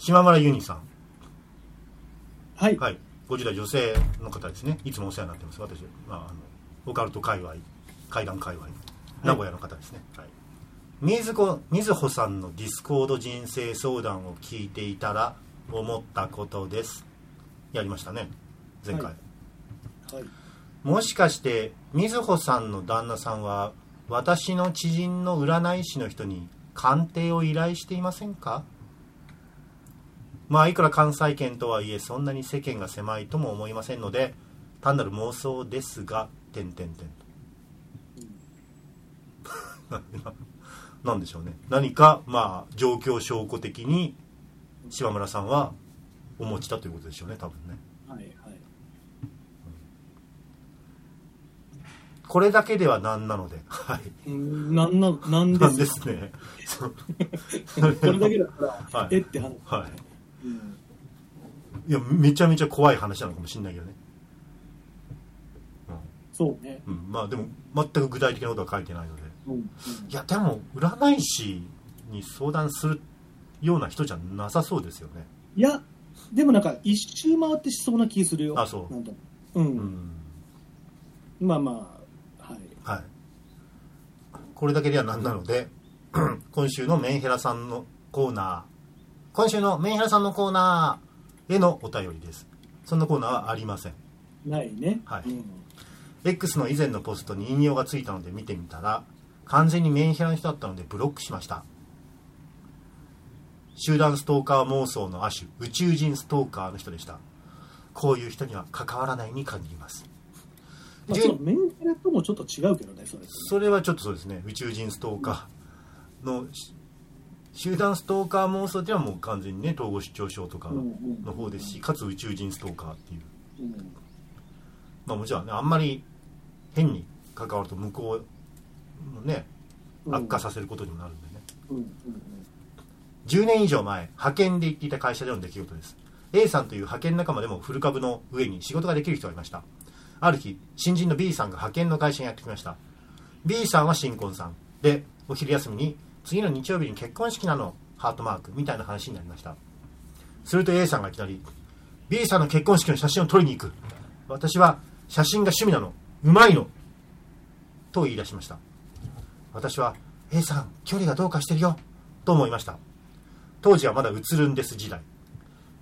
島村由ニさん。はい。はい。50代女性の方ですね。いつもお世話になってます。私、まあ、あのオカルト界隈怪談界隈名古屋の方ですね、はい。水子水穂さんのディスコード人生相談を聞いていたら思ったことです。やりましたね。前回、はい。はい。もしかして水穂さんの旦那さんは私の知人の占い師の人に鑑定を依頼していませんか？まあいくら関西圏とはいえそんなに世間が狭いとも思いませんので単なる妄想ですが点点点となんでしょうね何かまあ状況証拠的に島村さんはお持ちだということでしょうね多分ねはい。はい。これだけではなんなのではいうんなんな、なんなんでですすね。これだけだったら、はいえって話。はい。うんいや、めちゃめちゃ怖い話なのかもしれないけどね。そうね。うん。うん、まあでも、全く具体的なことは書いてないので。うん。うんいや、でも、占い師に相談するような人じゃなさそうですよね。いや、でもなんか一周回ってしそうな気するよ。あそうなんともう。うんん。まあまあ、はい。はい。これだけではなんなので、今週のメンヘラさんのコーナー、今週のメンヘラさんのコーナーへのお便りです。そんなコーナーはありません。ないね。はいうん X の以前のポストに引用がついたので見てみたら完全にメンヘラの人だったのでブロックしました集団ストーカー妄想の亜種宇宙人ストーカーの人でしたこういう人には関わらないに限りますメンヘラともちょっと違うけどね、それ。それはちょっとそうですね宇宙人ストーカーのし集団ストーカー妄想っていうのはもう完全にね統合失調症とかの方ですしかつ宇宙人ストーカーっていう。うん。まあもちろんねあんまり変に関わると向こうのねうん。悪化させることにもなるんでね、うんうん10年以上前派遣で行っていた会社での出来事です。A さんという派遣仲間でもフル株の上に仕事ができる人がいました。ある日新人の B さんが派遣の会社にやってきました。B さんは新婚さん。でお昼休みに次の日曜日に結婚式なのハートマークみたいな話になりました。すると A さんがいきなり B さんの結婚式の写真を撮りに行く。私は写真が趣味なのうまいのと言い出しました。私は A さん距離がどうかしてるよと思いました。当時はまだ映るんです時代。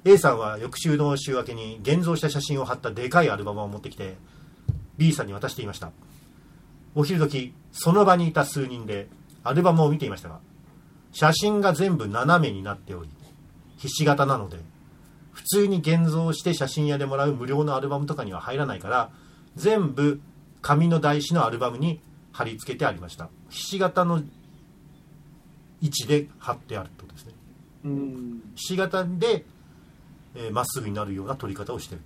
A さんは翌週の週明けに現像した写真を貼ったでかいアルバムを持ってきて B さんに渡していました。お昼時その場にいた数人でアルバムを見ていましたが写真が全部斜めになっておりひし形なので普通に現像して写真屋でもらう無料のアルバムとかには入らないから全部紙の台紙のアルバムに貼り付けてありました。ひし形の位置で貼ってあるってことですね。うん。ひし形でえーま、っすぐになるような撮り方をしてる。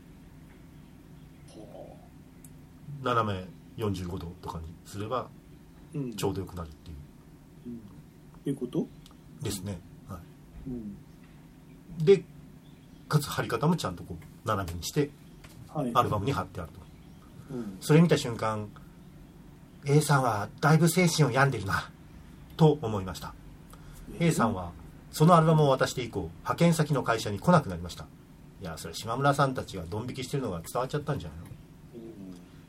斜め45度とかにすればうん。ちょうどよくなる。ううんいうこと？ですね、はうん。い、でかつ貼り方もちゃんとこう斜めにしてはい。アルバムに貼ってあると。うん。それ見た瞬間 A さんはだいぶ精神を病んでるなと思いました。A さんはそのアルバムを渡して以降派遣先の会社に来なくなりました。いやそれ島村さんたちがドン引きしてるのが伝わっちゃったんじゃないの？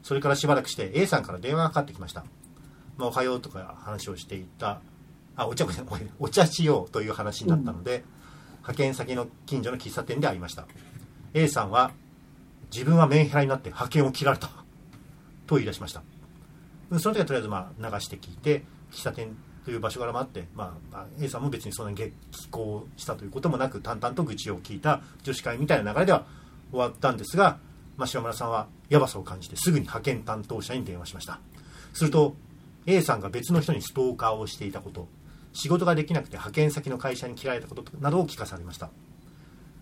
それからしばらくして A さんから電話がかかってきました、まあ、おはようとか話をしていたあお茶お茶しようという話になったので、派遣先の近所の喫茶店で会いました。A さんは自分はメンヘラになって派遣を切られたと言い出しました。その時はとりあえずまあ流して聞いて喫茶店という場所柄もあって、まあ、まあ A さんも別にそんなに激高したということもなく淡々と愚痴を聞いた女子会みたいな流れでは終わったんですが、まあ、島村さんはやばさを感じてすぐに派遣担当者に電話しました。すると A さんが別の人にストーカーをしていたこと仕事ができなくて派遣先の会社に切られたことなどを聞かされました。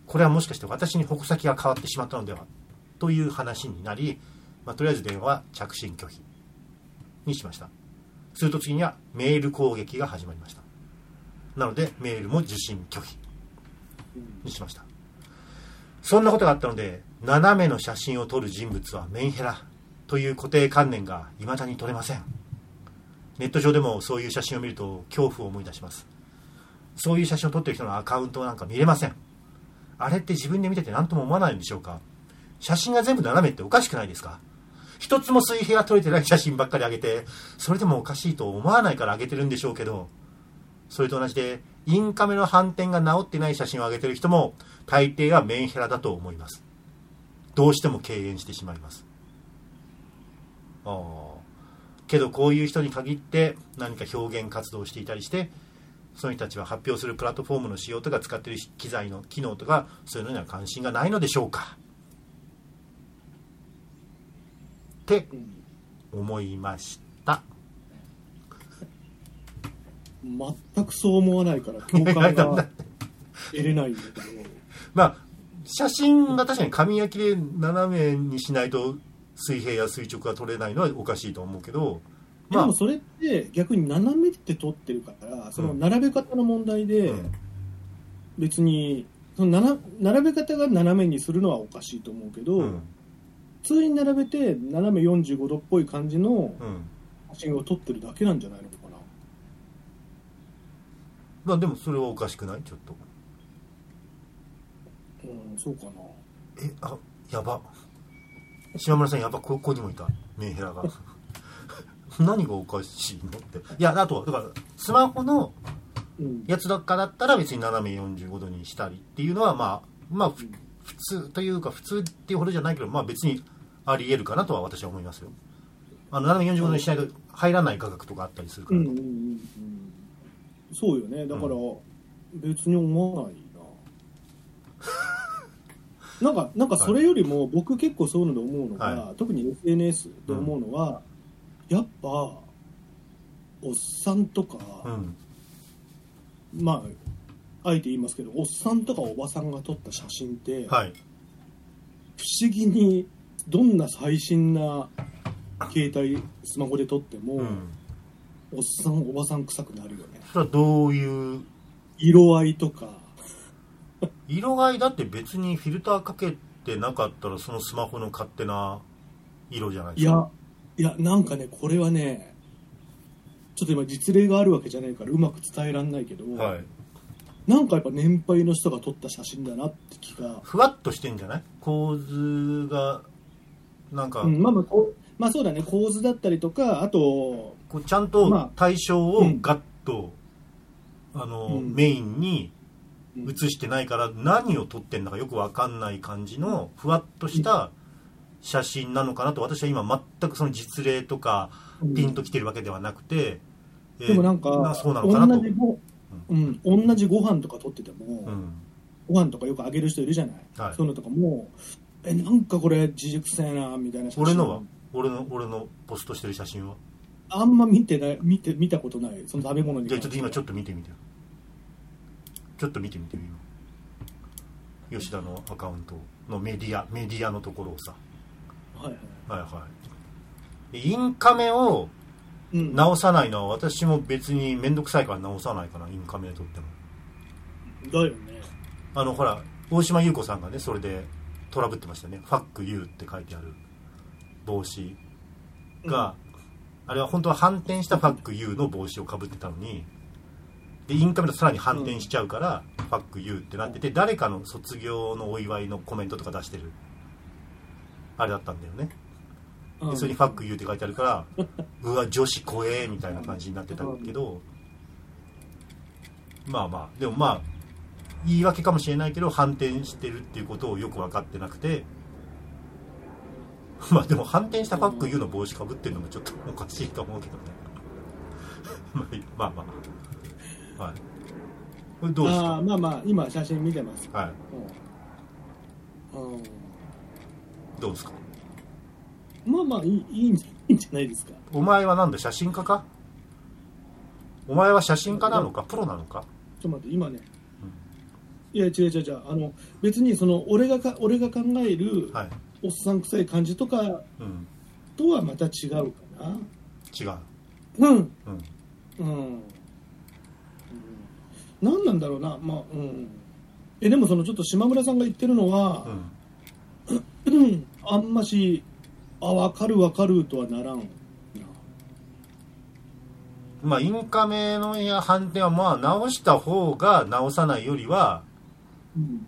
これはもしかして私に矛先が変わってしまったのではという話になり、まあ、とりあえず電話は着信拒否にしました。すると次にはメール攻撃が始まりました。なのでメールも受信拒否にしました。そんなことがあったので斜めの写真を撮る人物はメンヘラという固定観念が未だに取れません。ネット上でもそういう写真を見ると恐怖を思い出しますそういう写真を撮ってる人のアカウントなんか見れませんあれって自分で見てて何とも思わないんでしょうか写真が全部斜めっておかしくないですか一つも水平が撮れてない写真ばっかり上げて、それでもおかしいと思わないから上げてるんでしょうけど、それと同じで、インカメの反転が治ってない写真を上げてる人も、大抵はメンヘラだと思います。どうしても敬遠してしまいます。ああ。けどこういう人に限って何か表現活動をしていたりして、その人たちは発表するプラットフォームの仕様とか使ってる機材の機能とか、そういうのには関心がないのでしょうかってうん思いました。全くそう思わないから共感が得れないんだけど まあ、写真が確かに紙焼きで斜めにしないと水平や垂直が取れないのはおかしいと思うけど、まあ。でも、それって逆に斜めって撮ってるからその並べ方の問題でうん。別にその並べ方が斜めにするのはおかしいと思うけど、うん、普通に並べて斜め45度っぽい感じのうん。写真を撮ってるだけなんじゃないのかな。まあでもそれはおかしくない？ちょっと。うんそうかな。え、あ、やば。島村さんやば、ここにもいた。メンヘラが。何がおかしいの？って。いや、あと、だから、スマホのうんやつだかだったら別に斜め45度にしたりっていうのは、まあ、まあ、ふ普通というか、普通っていうほどじゃないけど、まあ別にあり得るかなとは私は思いますよ。あの、斜め45度にしないと入らない価格とかあったりするから。うんうんうんうんそうよねだから別に思わないななんかなんかそれよりも僕結構そういうので思うのが、は特に SNS で思うのは、やっぱおっさんとか、うん。まああえて言いますけどおっさんとかおばさんが撮った写真って、はい。不思議にどんな最新な携帯スマホで撮っても、うん。おっさんおばさん臭くなるよねそれはどういう、色合いとか色合いだって別にフィルターかけてなかったらそのスマホの勝手な色じゃないいですか？やいやなんかねこれはねちょっと今実例があるわけじゃないからうまく伝えらんないけど、はい。なんかやっぱ年配の人が撮った写真だなって気が、ふわっとしてんじゃない？構図が、なんか、うん、まあまあまあそうだね。構図だったりとかあとこうちゃんとまあ対象をガッと、あの、うん。メインにうん映してないから何を撮ってんだかよくわかんない感じのふわっとした写真なのかなと私は今全くその実例とかピンときてるわけではなくて、えーでもなんかそうなのかなと。同じご、うん、同じご飯とか撮ってても、うん。ご飯とかよくあげる人いるじゃない、はい。そういうのとかもえなんかこれ自熟せえなみたいな写真。俺のは？俺の俺のポストしてる写真は？あんま見てない見て見たことない。その食べ物にじゃあちょっと今ちょっっと見てみてよちょっと見てみてよ今。吉田のアカウントのメディアメディアのところをさ。とはいはい。はいはい。でインカメをうん。直さないのは私も別に面倒くさいから直さないかなインカメで撮っても。だよね。あのほら大島優子さんがねそれでトラブってましたね「ファックユー」って書いてある。帽子。が、あれは本当は反転したファックユーの帽子をかぶってたのにでインカメだとさらに反転しちゃうから、ファックユーってなってて誰かの卒業のお祝いのコメントとか出してる。あれだったんだよね。うん。でそれに「ファックユー」って書いてあるから うわ女子怖えみたいな感じになってたけどまあまあでもまあ言い訳かもしれないけど反転してるっていうことをよく分かってなくて まあでも反転した「ファックユー」の帽子かぶってるのもちょっとおかしいと思うけどね。まあまあまあはい。これどうですあかーまあまあ今写真見てます、はい。うん。うんどうですか？まあまあいいいいんじゃいいんじゃないですか。お前はなんだ写真家か？お前は写真家なのか？プロなのか？ちょっと待って今ね、いや違う違う違う。あの別にその俺がか俺が考えるはい。おっさん臭い感じとかうん。とはまた違うかな。違う。うんうん。うん、うん、何なんだろうな。まあうん。えでもそのちょっと島村さんが言ってるのはう、ん。うん、あんましあ分かる分かるとはならんな。まあ、インカメのや反転は、まあ、直した方が直さないよりは、うん。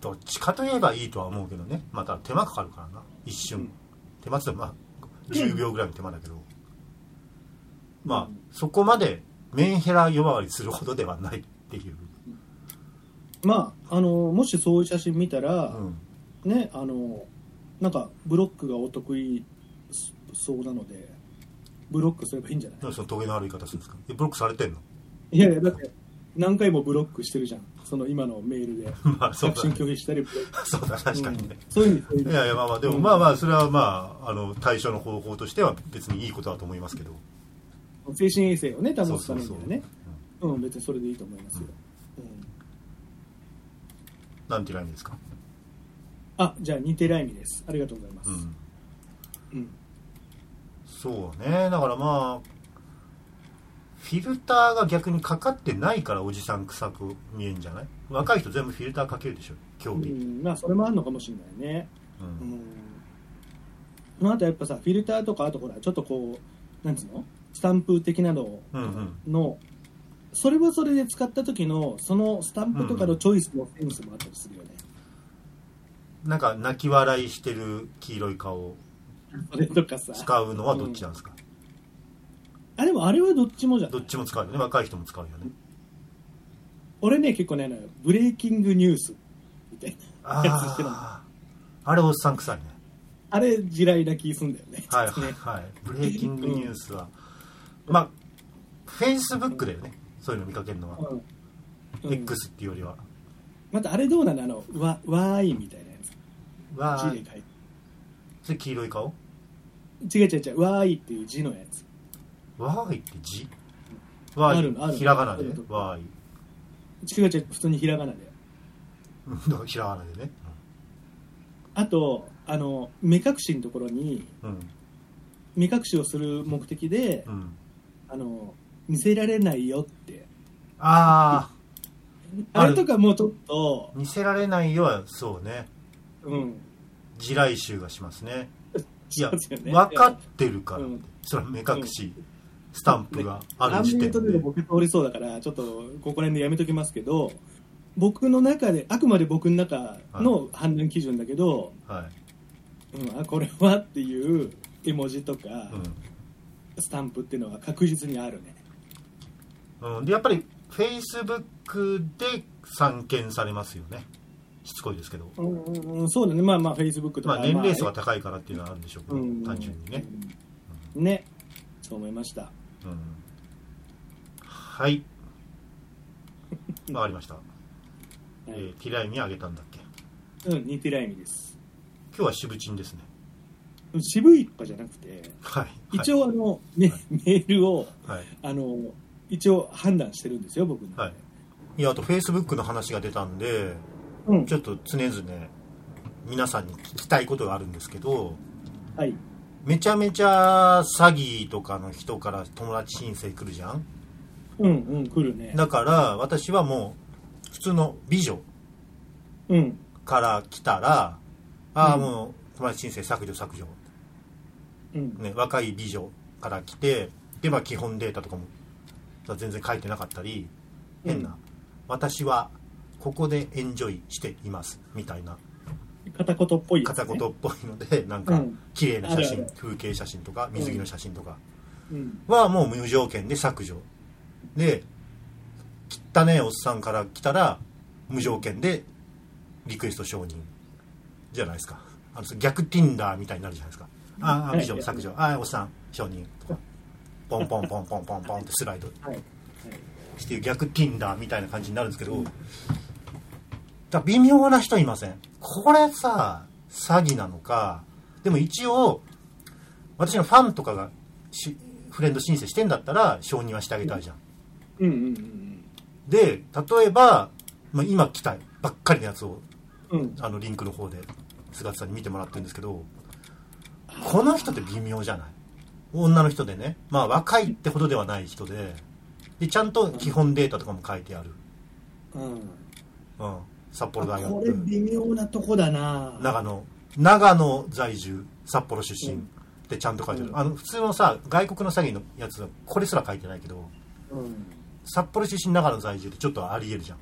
どっちかといえばいいとは思うけどね。また手間かかるからな。一瞬、うん。手間って言ってもまあ10秒ぐらいの手間だけど、まあうんそこまでメンヘラ呼ばわりするほどではないっていう、まああのもしそういう写真見たらう、ん、ねあのなんかブロックがお得意そうなのでブロックすればいいんじゃない？そのトゲのある言い方するんですか？えブロックされてんの？いやいやだって何回もブロックしてるじゃん。その今のメールで。着信拒否したり そうだ確かにね、うん。そういう意味そういう意味いやいやまあまあでもまあまあそれはまああの対処の方法としては別にいいことだと思いますけど精神衛生をね保つためにはね。うん別にそれでいいと思いますよ、うん。なんていインですか？あじゃあ似てライミです。ありがとうございます、うん。うん。そうね。だからまあフィルターが逆にかかってないからおじさん臭く見えんじゃない？若い人全部フィルターかけるでしょ興味、うんまあそれもあるのかもしれないね。ううんん。まああとやっぱさフィルターとかあとほらちょっとこうなんつうの？スタンプ的なのうんうん。のそれはそれで使った時のそのスタンプとかのチョイスのセンスもあったりするよね、なんか泣き笑いしてる黄色い顔。をそれとかさ。使うのはどっちなんですか、あでもあれはどっちもじゃんどっちも使うよね。若い人も使うよね。俺ね結構ねブレイキングニュースみたいなやつしてあれおっさん臭いね。あれ地雷な気すんだよね。はいちょっとねはい。ブレイキングニュースは、まあフェイスブックだよね。そういうの見かけるのは、うん。うん。X っていうよりは。またあれどうなのあのわわーいみたいなやつ。わー字で書いて。それ黄色い顔？違う違う違う。わーいっていう字のやつ。わーいって字？わーいひらがなでわーい。違う違う普通にひらがなでうんひらがなでね。あとあの目隠しのところにうん。目隠しをする目的で、うんあの見せられないよって。あああれとかもうちょっと。あ見せられないよはそうね。うん。地雷臭がしますね。いや分かってるから、うん。それは目隠し、スタンプがある時点で、で僕通りそうだからちょっとここら辺でやめときますけど僕の中であくまで僕の中の判断基準だけど、はい。うん、あこれはっていう絵文字とか、うスタンプっていうのは確実にあるね。んうん、でやっぱりフェイスブックで散見されますよね。しつこいですけど、うんうんうん。そうだね。まあまあフェイスブックとか、まあ、年齢層が高いからっていうのはあるんでしょうけど、うん。単純にね、うん。ね。そう思いました。うん、はい。わかりました、え はい。ー、ティライミあげたんだっけ？うん似てない意味です。今日は渋チンですね渋いとかじゃなくてはい。一応あの、メメールをはい、あの一応判断してるんですよ僕の、はい、いやあとフェイスブックの話が出たんでうん。ちょっと常々皆さんに聞きたいことがあるんですけどはい。めちゃめちゃ詐欺とかの人から友達申請来るじゃん？うんうん来るね。だから私はもう普通の美女うん。から来たらああうん。もう友達申請削除削除、うんね、若い美女から来てでまあ基本データとかも全然書いてなかったり変な、うん私はここでエンジョイしていますみたいな。片言っぽいね、片言っぽいのでなんかうん綺麗な写真、あるある。風景写真とか水着の写真とか。うん。はもう無条件で削除。で汚ねえおっさんから来たら無条件でリクエスト承認じゃないですか。あの逆 Tinder みたいになるじゃないですかああ美女削除。ああおっさん承認とかポンポンポンポンポンポンってスライド。はい、はい、して逆 Tinder みたいな感じになるんですけど、だ微妙な人いません？これさ詐欺なのかでも一応私のファンとかがしフレンド申請してんだったら承認はしてあげたいじゃん、うん。うんで例えば、まあ、今来たばっかりのやつをうんうん。あのリンクの方で菅田さんに見てもらってるんですけどこの人って微妙じゃない？女の人でね。まあ若いってほどではない人で。でちゃんと基本データとかも書いてある、うん。うん、札幌大これ学微妙なとこだな。長野。長野在住。札幌出身。ってちゃんと書いてある、うん。あの普通のさ外国の詐欺のやつはこれすら書いてないけどうん。札幌出身長野在住ってちょっとありえるじゃん。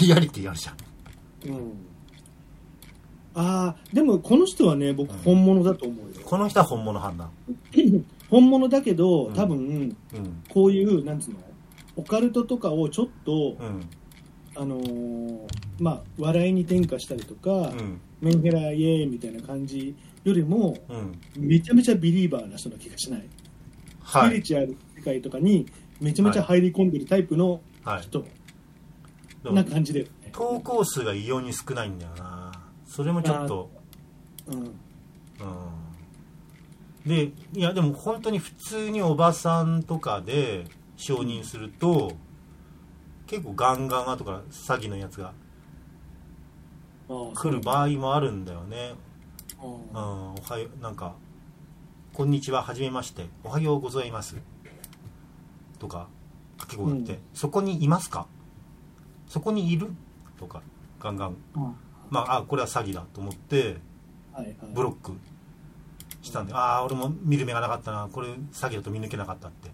リアリティあるじゃん。うん。ああ、でもこの人はね、僕うん。本物だと思うよ。この人は本物判断本物だけど、うん。多分、うん。こういう、なんつうの、オカルトとかをちょっと、うん。あのーまあ、笑いに転化したりとか、うん。メンヘライエーイみたいな感じよりも、うん。めちゃめちゃビリーバーな人な気がしない。スピリはいチュアル世界とかにめちゃめちゃ入り込んでるタイプのはい。人でもな感じだよね。投稿数が異様に少ないんだよなそれもちょっと。うん。うん。でいやでも本当に普通におばさんとかで承認すると結構ガンガン後から詐欺のやつがああ来る場合もあるんだよね。そううん。おはようなんか「こんにちははじめまして。おはようございます」とか掛け声って、うん。そこにいますか？そこにいる？とかガンガン。あまああこれは詐欺だと思って。ブロックしたんで、ああ俺も見る目がなかったなこれ詐欺だと見抜けなかったって。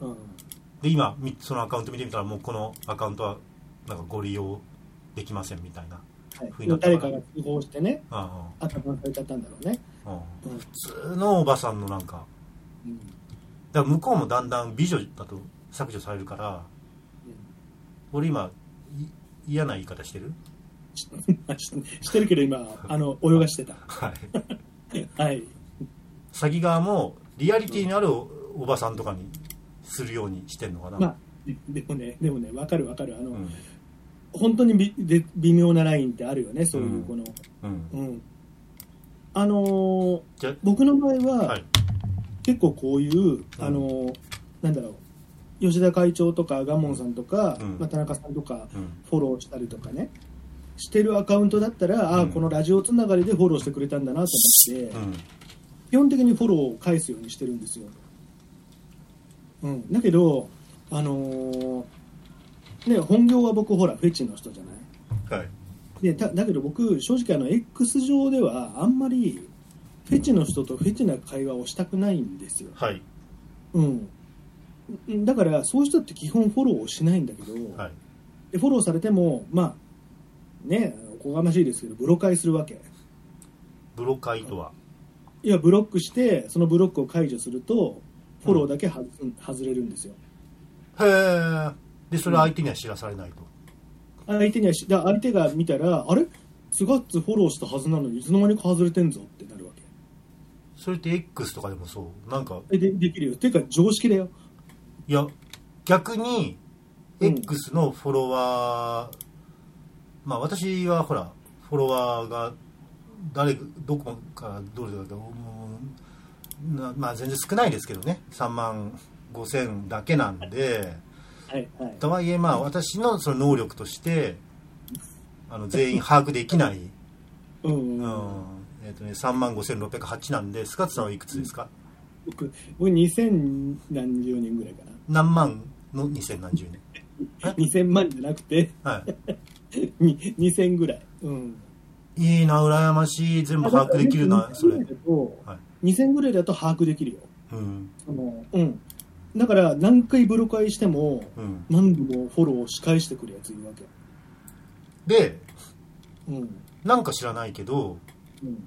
うん。で今みそのアカウント見てみたらもうこのアカウントはなんかご利用できませんみたいなはい。ふうになったら。誰かが通報してね、うんうん。頭されちゃったんだろうね。うん。うん。普通のおばさんのなんか。うん。だから向こうもだんだん美女だと削除されるから俺今い嫌な言い方してる？し してるけど今、あの、泳がしてた。はい。はい。詐欺側もリアリティのあるおおばさんとかにするようにしてんのかな、まあ、ででもね、でもね、わかるわかる。あの、うん。本当にびで微妙なラインってあるよね、そういうこの。うん。うん。あのー僕の場合は、はい。結構こういう、あのーなんだろう、吉田会長とかガモンさんとか、うん。まあ、田中さんとかうん。フォローしたりとかね、してるアカウントだったら、ああ、うんこのラジオつながりでフォローしてくれたんだなと思って、うん基本的にフォローを返すようにしてるんですよ。うん、だけど、あのーね、本業は僕、ほら、フェチの人じゃない？はいでだだけど僕、正直あの、X 上ではあんまりフェチの人とフェチな会話をしたくないんですよ。はいうん。だから、そういう人って基本フォローをしないんだけど、はいでフォローされても、まあ、ね、おこがましいですけど、ブロカイするわけ。ブロカイとは？いや、ブロックして、そのブロックを解除すると、フォローだけは、外れるんですよ。へえでそれは相手には知らされないと、相手にはし、だ相手が見たら、あれ？スガッツフォローしたはずなのに、いつの間にか外れてんぞってなるわけ。それって X とかでもそう？なんかえでできるよ。ていうか、常識だよ。いや逆にうん X のフォロワー、まあ私はほらフォロワーが誰どこからどれだかもうなまあ全然少ないですけどね。3万5千だけなんで。はい、はい。とはいえまあ私のその能力としてあの全員把握できない、うん、ううん。ん。えーとね、3万5608なんでスカッツさんはいくつですか？僕、僕2000何十人ぐらいか何万の2000何十年？な。2000万じゃなくて、はい。に 2000ぐらい。うん。いいな羨ましい全部把握できるなそれ2000ぐらいだと、はい2000ぐらいだと把握できるよ。うんそのうん。だから、何回ブロカイしても、うん何度もフォローを仕返してくるやついるわけ。でうん。なんか知らないけどうん。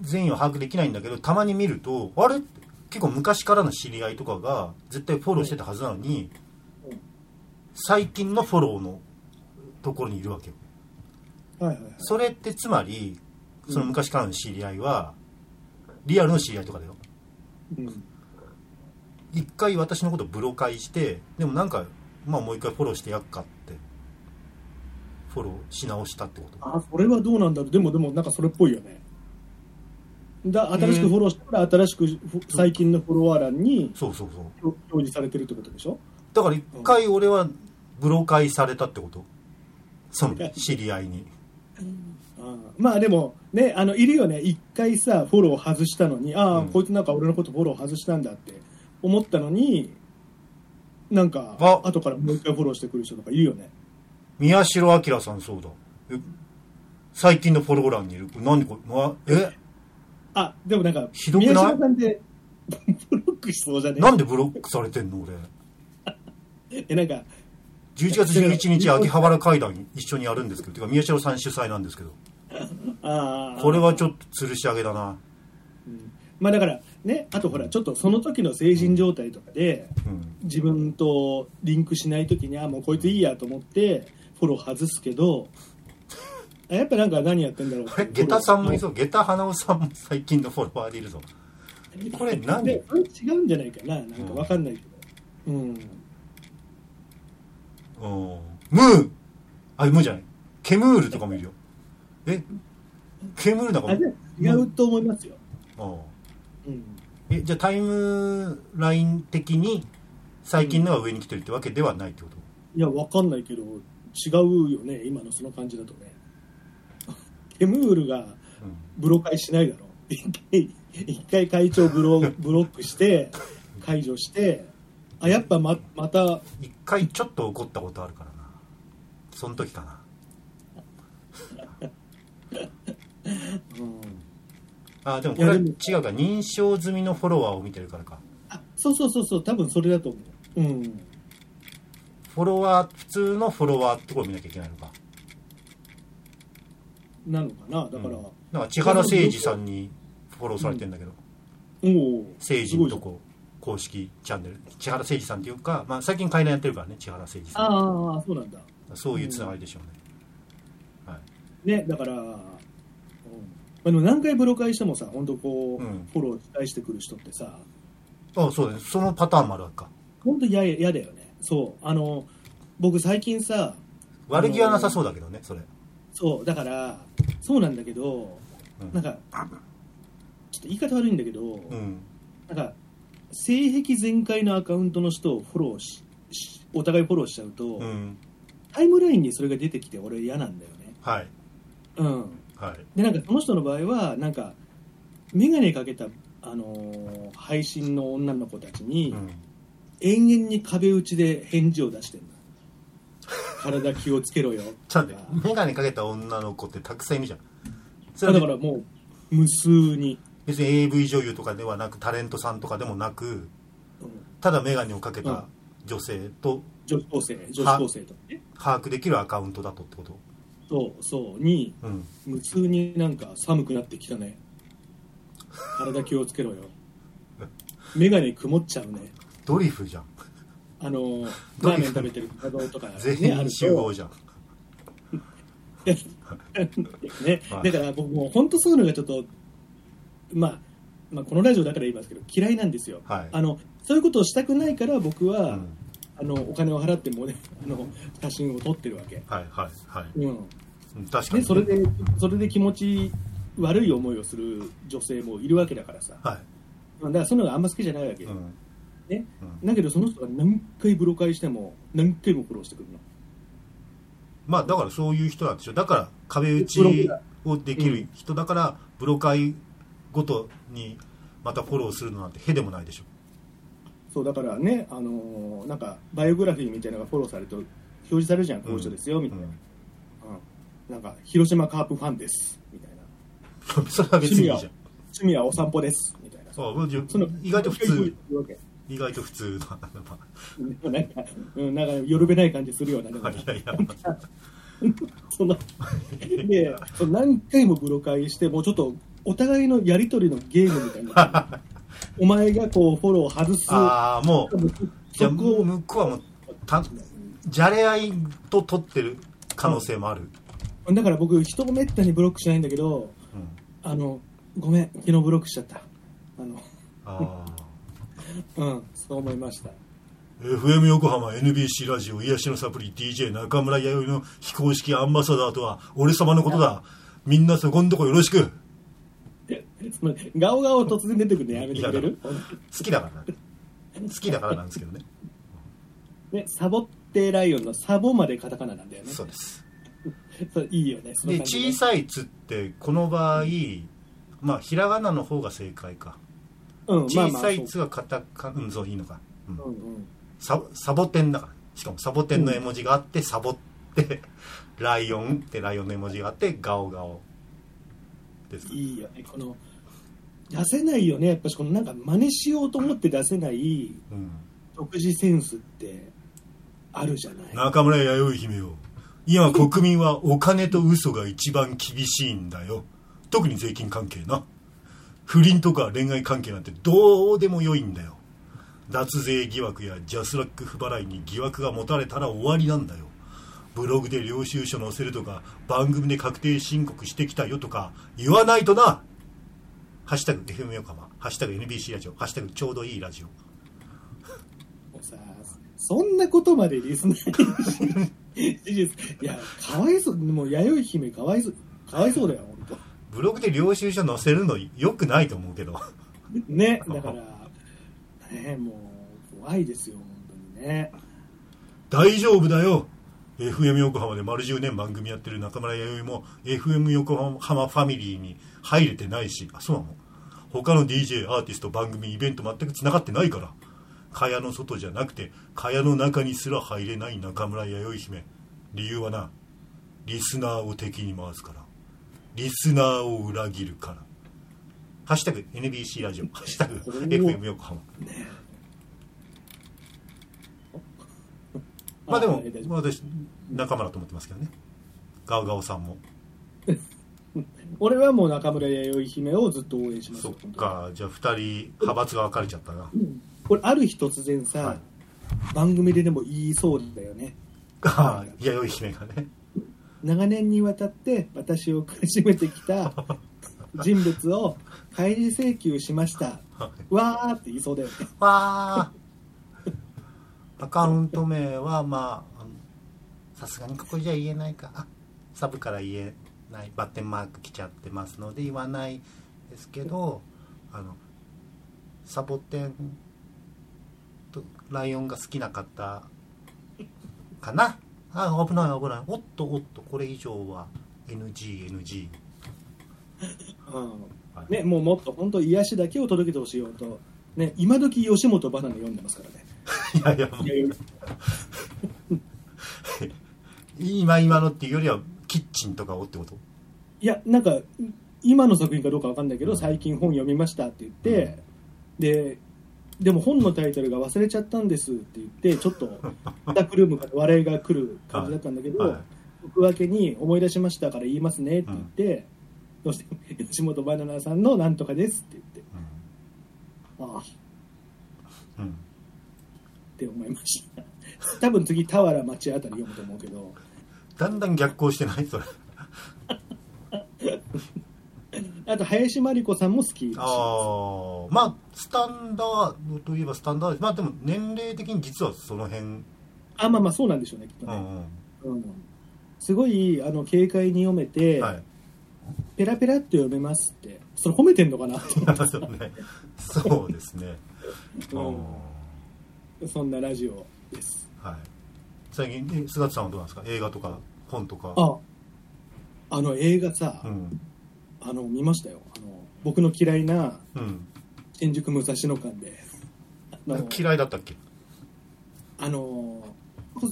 全員を把握できないんだけどたまに見るとあれ？結構昔からの知り合いとかが絶対フォローしてたはずなのにうん最近のフォローのところにいるわけよはいはいはい。それってつまりその昔からの知り合いはリアルの知り合いとかだようん。一回私のことブロカイしてでもなんかまあもう一回フォローしてやっかってフォローし直したってことあ、それはどうなんだろう。でも、でも、なんかそれっぽいよね。だ新しくフォローしたら、新しくフ最近のフォロワー欄にそうそうそう表表示されてるってことでしょ？だから一回俺はブロカイされたってことその知り合いに。あまあでも、ね、あの、いるよね。一回さ、フォロー外したのに、ああ、うん。こいつなんか俺のことフォロー外したんだって思ったのに、なんか、あ。後からもう一回フォローしてくる人とかいるよね。宮代明さんそうだ。え最近のフォロー欄にいる。これなんでこれわえ？あ、でもなんか、ひどくない？宮島さんって、ブロックしそうじゃね？なんでブロックされてんの俺。え、なんか、11月11日秋葉原会談一緒にやるんですけどてか宮代さん主催なんですけど。これはちょっと吊るし上げだな。まあだからねあとほらちょっとその時の精神状態とかでうん。自分とリンクしない時にあもうこいついいやと思ってフォロー外すけどあやっぱなんか何やってんだろうこれ下駄さんもいそう。下駄花尾さんも最近のフォロワーでいるぞ。これ何？で違うんじゃないかな。なんかわかんないけど。うんうんムー。あムーじゃない。ケムールとかもいるよ。え？ケムールなんかあじゃあ違うと思いますよ、うん。うん、えじゃあタイムライン的に最近のが上に来てるってわけではないってこと、いやわかんないけど違うよね。今のその感じだとね。ケムールがうん。ブロ会しないだろ。一回一回会長ブロブロックして解除してあやっぱままた。一回ちょっと怒ったことあるからな。その時かな。うん。あでもこれは違うか認証済みのフォロワーを見てるからか。あそうそうそうそう多分それだと思う。うん。フォロワー普通のフォロワーってところを見なきゃいけないのか。なのかなだから、うん。なんか千原誠二さんにフォローされてんだけど、おお政治のとこ公式チャンネル千原誠二さんっていうか、まあ、最近会談やってるからね千原誠二さん。ああそうなんだ。そういうつながりでしょうね、はい。ねだから、うん。まあ、でも何回ブロ会してもさ本当こう、うん。フォロー返してくる人ってさあそうです。そのパターンもあるわけか。本当嫌だよね。そう。あの僕最近さ悪気はなさそうだけどねそれ。そう。だからそうなんだけど、うん。なんかちょっと言い方悪いんだけど、うん。なんか性癖全開のアカウントの人をフォローししお互いフォローしちゃうと、うん。タイムラインにそれが出てきて俺嫌なんだよね。はい。うん。はい。でなんかその人の場合はなんか眼鏡かけた、あのー配信の女の子たちに、うん。延々に壁打ちで返事を出してるの。体気をつけろよ。ちょっと眼鏡かけた女の子ってたくさんいるじゃん。だからもう無数に、別に AV 女優とかではなくタレントさんとかでもなくうん。ただ眼鏡をかけた女性と女子高生女子高生とかね。把握できるアカウントだとってこと。そうそう。にうん。無数になんか寒くなってきたね。体気をつけろよ。眼鏡曇っちゃうね。ドリフじゃん。あのラーメン食べてる画像とか全ね。ある員集合とじゃん。ねはい だから僕もう本当そういうのがちょっとまあまあこのラジオだから言いますけど嫌いなんですよ。はい。あのそういうことをしたくないから僕は、うん。あのお金を払ってもね あの写真を撮ってるわけ、はいはいはい。うん。うん確かに。ね、それでそれで気持ち悪い思いをする女性もいるわけだからさ。はい。だからそういうのがあんま好きじゃないわけ、うん。ね、うん。だけどその人が何回ブロ会しても何回もフォローしてくるの。まあだからそういう人なんでしょ。だから壁打ちをできる人だからブロ会ごとにまたフォローするのなんてへでもないでしょ。そうだからね、あのーなんかバイオグラフィーみたいなのがフォローされると表示されるじゃん、こういう人ですよみたいな、うん。うんなんか広島カープファンですみたいな。それは別にいいじゃん。趣味はお散歩ですみたいな。あうんその意外と普通。言うわけ。意外と普通だなでもなんか、うん、なんかよるべない感じするようなでも。ま あいやいや そのでその何回もブロ会してもうちょっとお互いのやり取りのゲームみたいな。お前がこうフォローを外す。ああもうじゃあそこを。向こうはもうたじゃれ合いと取ってる可能性もある、だから僕人をめったにブロックしないんだけどうん。あのごめん昨日ブロックしちゃった。あの。ああ うんそう思いました。FM 横浜 NBC ラジオ癒しのサプリ DJ 中村弥生の非公式アンバサダーとは俺様のことだ。みんなそこんとこよろしくガオガオ突然出てくるのやめてくれる？好きだからな。好きだからなんですけどね。ねサボってライオンのサボまでカタカナなんだよね。そうです。そういいよねで小さい「つ」ってこの場合まあひらがなの方が正解か。うんまあ小さい「まあそうつ」がカタカナうんそういいのか、うん。う。んうん。ササボテンだから。しかもサボテンの絵文字があって、サボってライオンってライオンの絵文字があってガオガオです。いいよねこの出せないよね。やっぱしこのなんか真似しようと思って出せない独自センスってあるじゃない。中村弥生姫よ今国民はお金と嘘が一番厳しいんだよ。特に税金関係な。不倫とか恋愛関係なんてどうでもよいんだよ。脱税疑惑やジャスラック不払いに疑惑が持たれたら終わりなんだよ。ブログで領収書載せるとか番組で確定申告してきたよとか言わないとな。ハッシュタグ FM 横浜。ハッシュタグ NBC ラジオ。ハッシュタグちょうどいいラジオ。もうさそんなことまでリスナーに。事実。いやかわいそう。もう弥生姫かわいそう。かわいそうだよ本ブログで領収書載せるのよくないと思うけど。当ねだからねもう怖いですよ本当にね。大丈夫だよ。FM 横浜で丸10年番組やってる中村弥生も FM 横浜ファミリーに入れてないし。あそうなの？他の DJ アーティスト番組イベント全くつながってないから。蚊帳の外じゃなくて蚊帳の中にすら入れない中村弥生姫。理由はなリスナーを敵に回すから。リスナーを裏切るから。ハッシュタグ NBC ラジオ。ハッシュタグ FM 横浜。まあでも私仲間だと思ってますけどね。ガオガオさんも俺はもう中村弥生姫をずっと応援します。そっか。じゃあ2人派閥が分かれちゃったな。これある日突然さ、はい。番組ででも言いそうだよね。ああ弥生姫がね。長年にわたって私を苦しめてきた 人物を開示請求しました。わーって言いそうだよね。わあアカウント名はまあさすがにここじゃ言えないか。あサブから言えないバッテンマーク来ちゃってますので言わないですけどあのサボテンとライオンが好きな方かな。あ危ない危ない。おっとおっとこれ以上は NGNG うんね、もうもっと本当癒しだけを届けてほしいよと、ね、今時吉本バナナ読んでますからね。いやいや。もういやいや。今今のっていうよりはキッチンとかをってこと？いやなんか今の作品かどうかわかんないけど、うん。最近本読みましたって言って、ででも本のタイトルが忘れちゃったんですって言ってちょっとバタクルームから笑いが来る感じだったんだけど、はい。はい僕分けに思い出しましたから言いますねって言って、そして吉本バナナさんのなんとかですって言って。ああ。っうん、うん、て思いました。多分次俵町あたり読むと思うけどだんだん逆行してない？それ。あと林真理子さんも好き。ああまあスタンダードといえばスタンダードまあでも年齢的に実はその辺。うんあまあまあそうなんでしょうねきっとね、うんうん。すごいあの軽快に読めて、はい。ペラペラって読めますって。それ褒めてんのかな？と そうね。そうですね。思うん。そんなラジオです。はい最近え菅田さんはどうなんですか？映画とか本とか。ああの映画さ、うん。あの見ましたよ。あの僕の嫌いなうん。新宿武蔵野間で。あの嫌いだったっけ？あのこ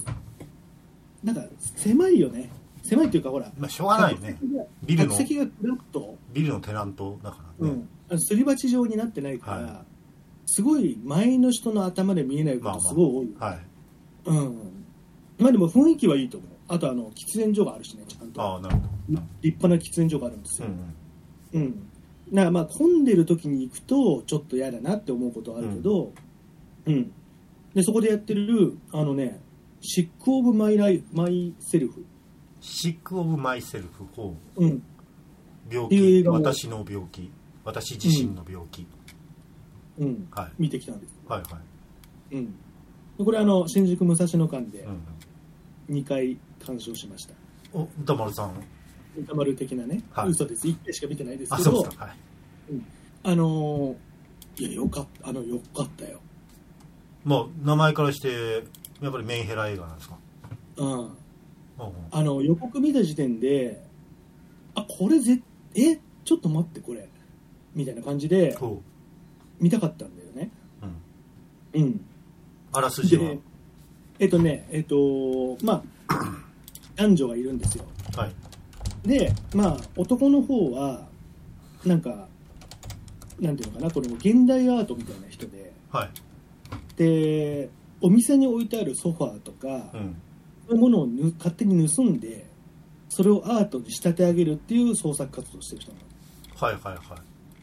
なんか狭いよね。狭いっていうかほらまあしょうがないよね。ビルの。客席がフラット。ビルのテナントだからね、うん、すり鉢状になってないから、はすごい前の人の頭で見えないこまあまあ。とすごい多い、はい。うんまあでも雰囲気はいいと思う。あとあの喫煙所があるしねちゃんと。ああなるほ立派な喫煙所があるんですど、よ。うんうん、だからまあ混んでる時に行くとちょっと嫌だなって思うことはあるけどうん、でそこでやってるあのね Sick of My Li- Myself、Sick of Myself 4うん、病気私の病気。私自身の病気、うん、はい。見てきたんです、はいはい。うん、でこれあの新宿武蔵野間でうん2回鑑賞しました。お歌丸さん。歌丸的なね、はい。嘘です。1回しか見てないですあけど。そうですか。はい。あのーいやよかった。あのよかったよ。まあ名前からしてやっぱりメンヘラ映画なんですか？うん。うんう。んあの予告見た時点であこれぜえちょっと待ってこれ。みたいな感じでそ見たかったんだよね。う、うん、うん。あらすじは？でえっとねえっとまあ男女がいるんですよ。はい。でまあ男の方はなんかなんていうのかなこれも現代アートみたいな人で。はい。でお店に置いてあるソファーとか、うん。そういうものをぬ勝手に盗んでそれをアートに仕立て上げるっていう創作活動をしてる人なの。はいはいは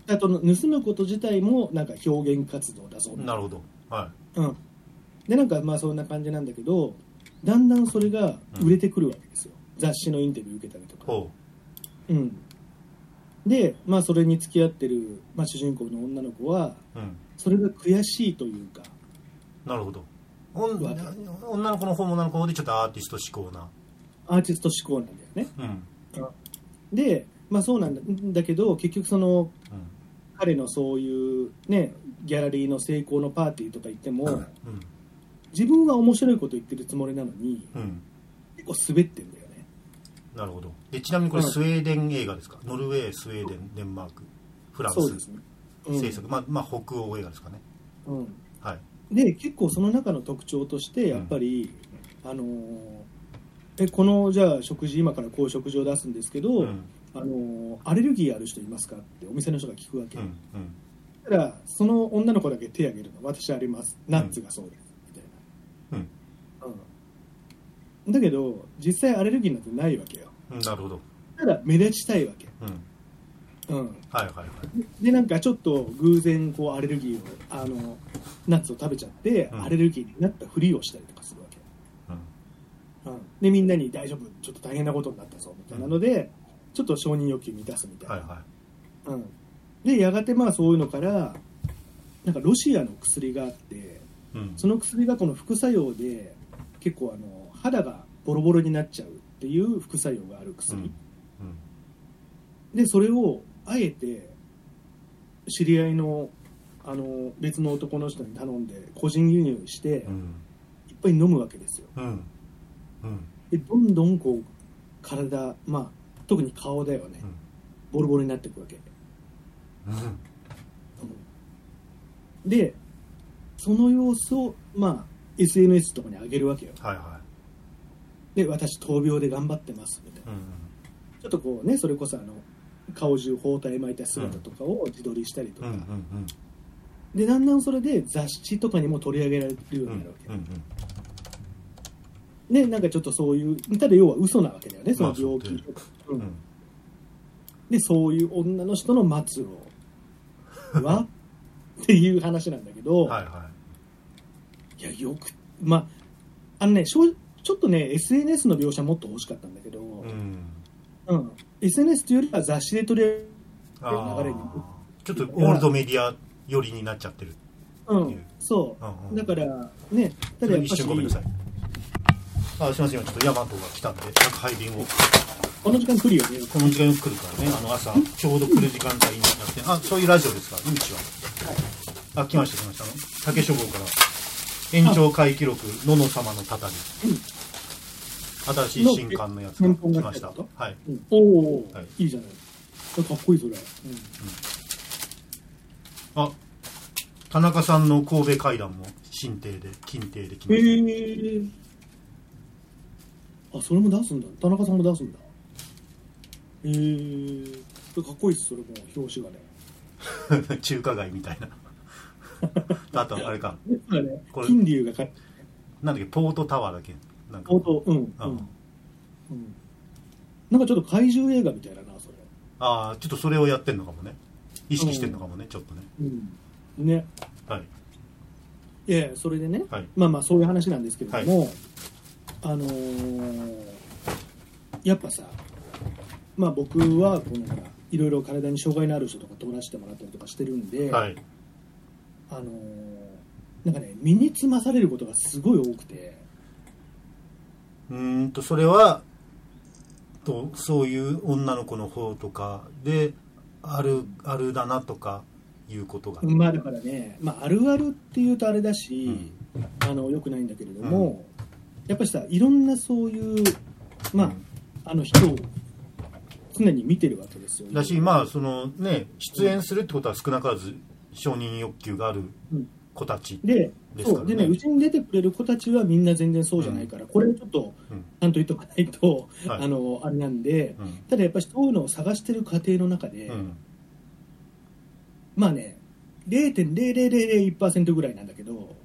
あと盗むこと自体もなんか表現活動だそういなるほど。はうん、でなんかまあそんな感じなんだけどだんだんそれが売れてくるわけですよ、雑誌のインタビュー受けたりとか、う。ん、で、まあ、それに付き合ってる、まあ、主人公の女の子はううん。それが悔しいというか。なるほど。おんわ女の子の方も女の子の方でちょっとアーティスト志向な。アーティスト志向なんだよね。うん。で、まあ、そうなんだだけど結局そのうん。彼のそういうねギャラリーの成功のパーティーとか行っても、うん自分は面白いこと言ってるつもりなのにうん。結構滑ってんだよね。なるほど。でちなみにこれうん。スウェーデン映画ですか、ノルウェースウェーデンデンマークフランス。そうですね、うん。制作、まあまあ北欧映画ですかね。うん、はい。で結構その中の特徴としてやっぱり、あのーえこのじゃあ食事今からこう食事を出すんですけど、うん。あのーアレルギーある人いますかってお店の人が聞くわけ、うんうん。たらその女の子だけ手を挙げるの私あります。ナッツがそうです、みたいうんな、うん、だけど実際アレルギーなんてないわけよ。うんなるほど。ただ目立ちたいわけ、うん。うん、はいはいはい。でなんかちょっと偶然こうアレルギーをあのナッツを食べちゃって、うん。アレルギーになったふりをしたりとかするわけ。うん。うん。でみんなに大丈夫ちょっと大変なことになったぞみたいなので、ちょっと承認欲求満たすみたいな、はいはうん、でやがてまあそういうのからなんかロシアの薬があっていうん。その薬がこの副作用で結構あの肌がボロボロになっちゃうっていう副作用がある薬、うん。うん。でそれをあえて知り合いのあの別の男の人に頼んで個人輸入してうん。いっぱい飲むわけですよ。うん。うん。でどんどんこう体まあ特に顔だよね、ボロボロになっていくわけ、でその様子をまあ SNS とかに上げるわけよ。はいはで私闘病で頑張ってますみたいな、いうん。ちょっとこうねそれこそあの顔中包帯巻いた姿とかを自撮りしたりとか、うんうんでだんだんそれで雑誌とかにも取り上げられるよううんうんになるわけ、うんねなんかちょっとそういうただ要は嘘なわけだよねその病気。とか、ううん。ん。でそういう女の人の末路は？っていう話なんだけど、はいはい。い、やよくまああのねしょうちょっとね SNS の描写もっと欲しかったんだけど、うん。うん。SNS というよりは雑誌で取り上げあ流れに。ーちょっとオールドメディア寄りになっちゃってるう。ん。そう、うんうん。だからねただやっぱし。一瞬ごめんなさい。あすいません今ちょっとヤマトが来たんで宅配便を。この時間来るよね。この時間よく来るからね。あの朝ちょうど来る時間帯になって。あそういうラジオですかうんちはあ来ました来ました。竹書房から延長回記録のの様のたたり。新しい新刊のやつが来ました。はい。うん。おお、はい。い、いじゃない。かっこいいそれ、うん。あ田中さんの神戸会談も新亭で金亭で来まへしえあそれも出すんだ。田中さんも出すんだ。へえかっこいいっすそれも。表紙がね。た 中華街みたいな あとあれか。金龍がかなんだっけ？ポートタワーだっけ？なんか。うんうん、うんうん、なんかちょっと怪獣映画みたいだなそれ。ああちょっとそれをやってんのかもね。意識してんのかもね、ちょっとね。うん。ね。はい。いやいやそれでね、はい。まあまあそういう話なんですけれども、あのーやっぱさまあ僕はこのほらいろいろ体に障害のある人とか通らせてもらったりとかしてるんで、はいあのーなんかね身につまされることがすごい多くて。うーんとそれはとそういう女の子の方とかであるあるだなとかいうことが、まあだからね、まあ、あるあるっていうとあれだし、あのよくないんだけれども、やっぱりさいろんなそういうまあ、あの人を常に見てるわけですよ、だしまあそのね出演するってことは少なからず承認欲求があるうん。子たち、でね。そう。でねうちに出てくれる子たちはみんな全然そうじゃないから、これちょっとうん。ちゃんと言っとかないと、はい。あのあれなんで、うん。ただやっぱりそういうのを探してる過程の中で、うん。まあね0.0001%ぐらいなんだけど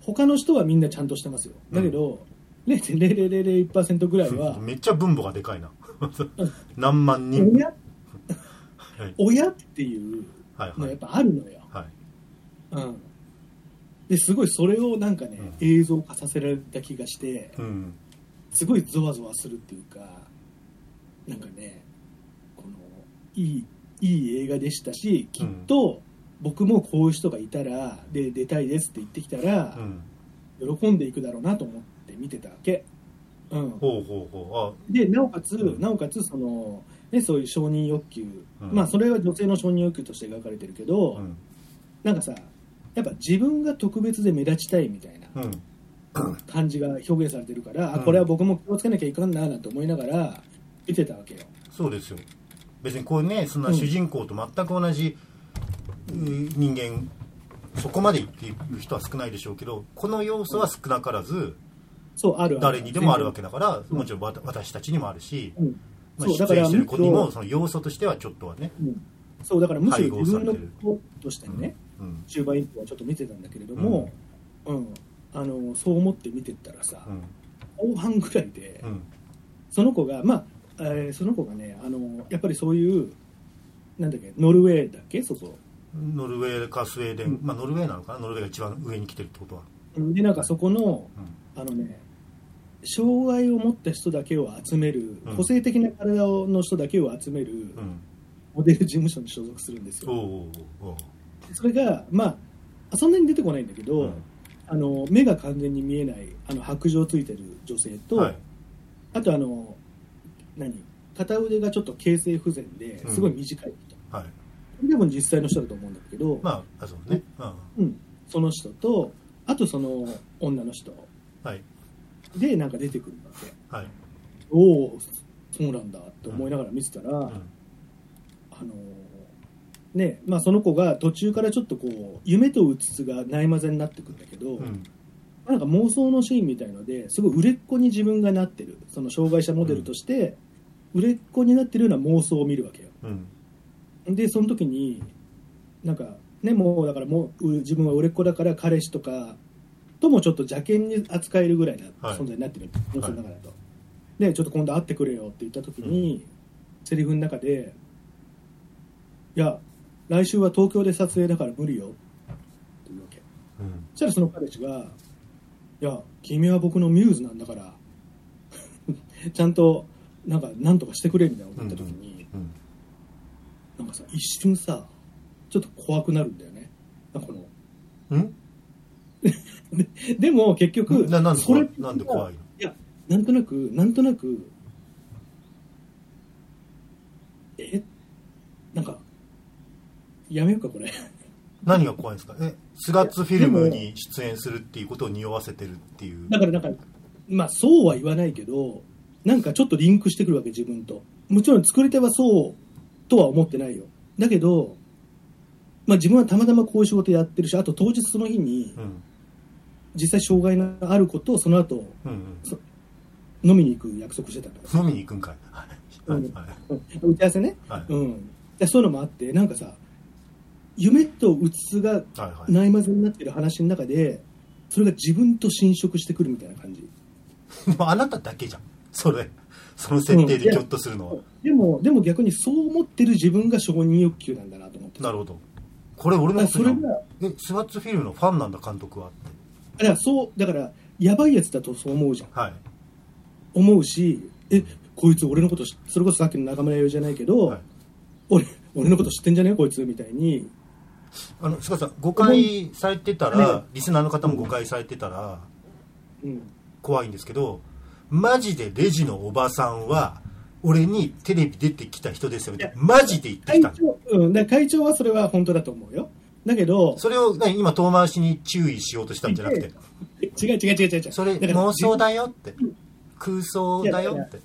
他の人はみんなちゃんとしてますよ。だけど、0.0001%ぐらいは めっちゃ分母がでかいな。何万人。親？はい。親っていうのやっはい。はいぱあるのよ、はい。うん、ですごいそれをなんかね、う映像化させられた気がしてうん。すごいゾワゾワするっていうかなんかねこのいいいい映画でしたしきっと僕もこういう人がいたらで出たいですって言ってきたらう、ん。喜んでいくだろうなと思って見てたわけ、うん、ほうほうほでなおかつ、うん。なおかつその、ね、そういう承認欲求、うん。まあそれは女性の承認欲求として描かれてるけど、うん。なんかさやっぱ自分が特別で目立ちたいみたいなうん。感じが表現されてるから、あうん。これは僕も気をつけなきゃいかんななんて思いながら見てたわけよ。そうですよ。別にこうねそんな主人公と全く同じ、うん人間そこまで言っている人は少ないでしょうけどこの要素は少なからずそうある誰にでもあるわけだからうん。もちろん私たちにもあるし、うんまあ、そうだからむしその要素としてはちょっとはね、うん。そうだからむしろ自分のこととしてね、うん。中盤以降はちょっと見てたんだけれども、うん。あのそう思って見てったらさ、うん。後半ぐらいで、うん。その子が、まあえーその子がねあのやっぱりそういうなんだっけノルウェーだっけ？そこノルウェーかスウェーデン、うん。まあノルウェーなのかな？ノルウェーが一番上に来てるってことは、でなんかそこのうん。あのね障害を持った人だけを集める、うん。個性的な体の人だけを集めるうん、モデル事務所に所属するんですよ。それがまあそんなに出てこないんだけど、うんあの目が完全に見えないあの白状ついてる女性と、はい。あとあの何？片腕がちょっと形成不全ですごい短い人、はい。でも実際の人だと思うんだけど、まああそうね、うん。うん、その人とあとその女の人。はいでなんか出てくるわけはい。おおそうなんだって思いながら見てたら、うん。あのねまあ、その子が途中からちょっとこう夢とうつつがないまぜになってくるんだけど、うん。なんか妄想のシーンみたいのですごい売れっ子に自分がなってる。その障害者モデルとして売れっ子になってるような妄想を見るわけよ。うん。でその時になんかねもうだからもうう自分は売れっ子だから彼氏とかともちょっと邪険に扱えるぐらいなはい。存在になってる。妄想の中だと、でちょっと今度会ってくれよって言った時に、セリフの中で「いや来週は東京で撮影だから無理よ」って言うわけ。うん。そしたらその彼氏が「いや君は僕のミューズなんだから ちゃんとなんかなんとかしてくれ」みたいなこと言った時に、うん。なんかさ一瞬さちょっと怖くなるんだよねなんかこのうん でも結局ななんで怖いなんで怖いの？いやなんとなくなんとなくえなんかやめようかこれ。何が怖いんですか？えスガッツフィルムに出演するっていうことを匂わせてるっていう。だからなんかまあそうは言わないけどなんかちょっとリンクしてくるわけ自分と。もちろん作り手はそうとは思ってないよ。だけどまあ自分はたまたまこういう仕事やってるしあと当日その日にうん実際障害のあることをその後うんうん。飲みに行く約束してた飲みに行くんかい。はい。うん。はいうん。打ち合わせね、はい。うん、でそういうのもあってなんかさ夢とうつつがないまぜになってる話の中でそれが自分と侵食してくるみたいな感じ。もうあなただけじゃん。それ。その設定でギョッとするのは、でもでも逆にそう思ってる自分が承認欲求なんだなと思ってなるほど。これ俺のそれがえスワッツフィルムのファンなんだ監督はだからそうだからやばいやつだとそう思うじゃん。はい。思うしえこいつ俺のこと知それこそさっきの中村弥生じゃないけど、はい。俺俺のこと知ってんじゃね？えこいつみたいに。あの菅さん誤解されてたね。らリスナーの方も誤解されてたらうん。怖いんですけどマジでレジのおばさんは俺にテレビ出てきた人ですよってマジで言ってきた。の会長,、うん、会長はそれは本当だと思うよだけどそれを何今遠回しに注意しようとしたんじゃなくて。違う違う違う違う違う。それ妄想だよって。空想だよって。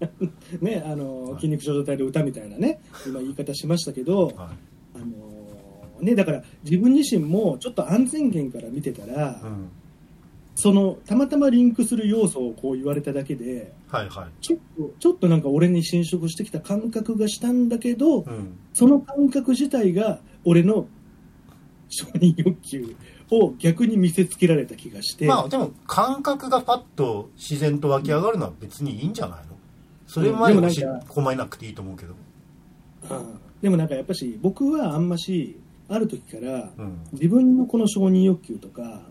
ねあの筋肉症状体の歌みたいなね今言い方しましたけど、はい。あのね、だから自分自身もちょっと安全圏から見てたら、うん。そのたまたまリンクする要素をこう言われただけではいはい。ちょっとちょっとなんか俺に侵食してきた感覚がしたんだけど、うん。その感覚自体が俺の承認欲求を逆に見せつけられた気がして、まあでも感覚がパッと自然と湧き上がるのは別にいいんじゃないの？それまでも困りなくていいと思うけど。うん。でもなんかやっぱし僕はあんましある時からうん。自分のこの承認欲求とか、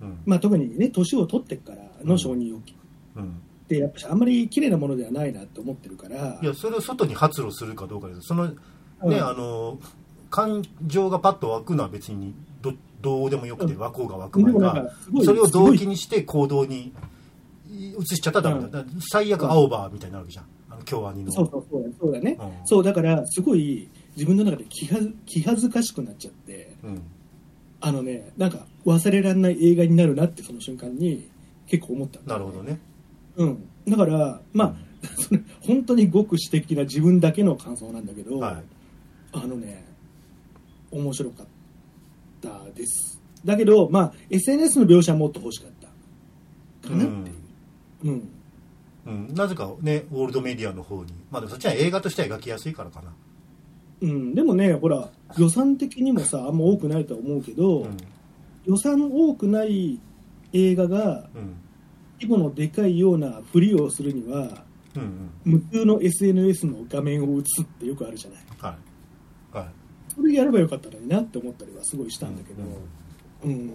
うん。まあ、特にね年を取ってからの承認欲求。うん。ってやっぱしあんまり綺麗なものではないなって思ってるから。いやそれを外に発露するかどうかです。そのね、うん。あの感情がパッと湧くのは別にどどうでもよくてうん。湧こうが湧く前でもなんかかすごいそれを動機にして行動に移しちゃったらダメだ,、だ最悪青葉みたいになるわけじゃん。あの京アニの。そうそうそうだそうだね、うん。そうだからすごい自分の中で気は気恥ずかしくなっちゃってうん。あのねなんか忘れられない映画になるなってその瞬間に結構思ったねなるほどね。うん、だからまあ 本当にごく私的な自分だけの感想なんだけど、はい。あのね面白かったです。だけどまあ SNS の描写はもっと欲しかったかなっていう。うん、うん、なぜかねオールドメディアの方に。まあでもそっちは映画としては描きやすいからかな。うん、でもねほら予算的にもさあんま多くないとは思うけど、うん。予算多くない映画がうん。規模のでかいようなふりをするにはうんうん。無数の SNS の画面を映すってよくあるじゃない。はいはいそれやればよかったのになって思ったりはすごいしたんだけど、うん、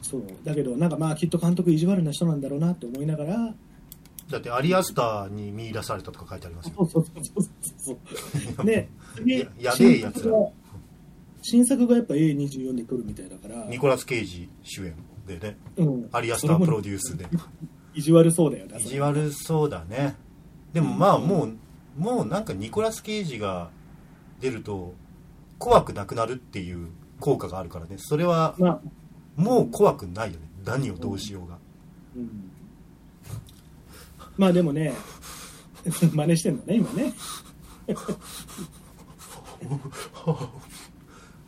そう。だけどなんかまあきっと監督意地悪な人なんだろうなって思いながら。だってアリアスターに見出されたとか書いてありますよ。そうそうそうそうそう。ね次ややべえやつら。新作がやっぱ A24 で来るみたいだから。ニコラス・ケイジ主演でね。うん、アリアスタープロデュュースで。意地悪そうだよね。意地悪そうだね。でもまあもうもうなんかニコラス・ケイジが出ると怖くなくなるっていう効果があるからね。それはまあ、もう怖くないよね。何をどうしようが。うん、まあでもね 真似してんのね今ね。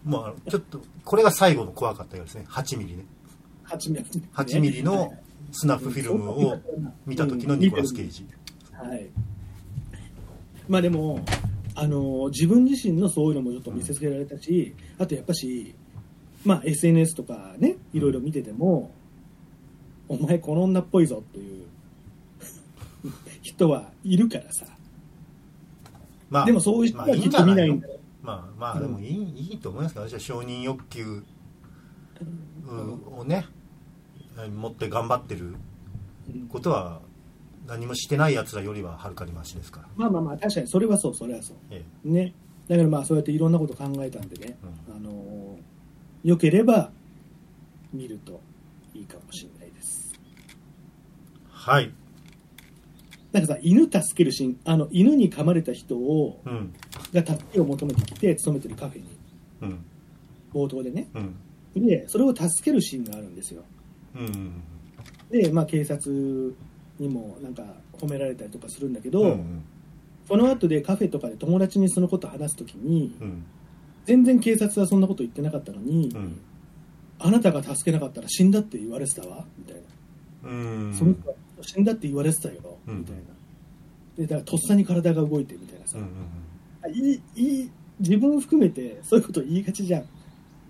まあちょっとこれが最後の怖かったようですね。8ミリね。8ミリ、8ミリのスナップフィルムを見た時のニコラス・ケイジ。はい、まあでも、あの自分自身のそういうのもちょっと見せつけられたし、あとやっぱし、まあ、SNS とかねいろいろ見てても、お前この女っぽいぞっていう 人はいるからさ。まあでもそういう人まはきっと見ないんのだよ、まあまあでもいい,、いいと思いますけど私は承認欲求うん。をね持って頑張ってるうんことは何もしてないやつらよりははるかにマシですから、まあまあまあ確かにそれはそうそれはそう。えね。だからまあそうやっていろんなこと考えたんでね、うあのよければ見るといいかもしれないです。えはい。なんかさ犬助けるシーンあの犬に噛まれた人をうん。が助けを求めてきて勤めてるカフェに。うん。冒頭でね。うん。でそれを助けるシーンがあるんですよ。うん。で、まあ、警察にもなんか褒められたりとかするんだけど、うんその後でカフェとかで友達にそのこと話すときにうん。全然警察はそんなこと言ってなかったのに、うん。あなたが助けなかったら死んだって言われてたわみたいな、うん。その人は死んだって言われてたよ、うんみたいな。でだからとっさに体が動いてみたいなさ、うんうんあいい自分含めてそういうこと言いがちじゃん。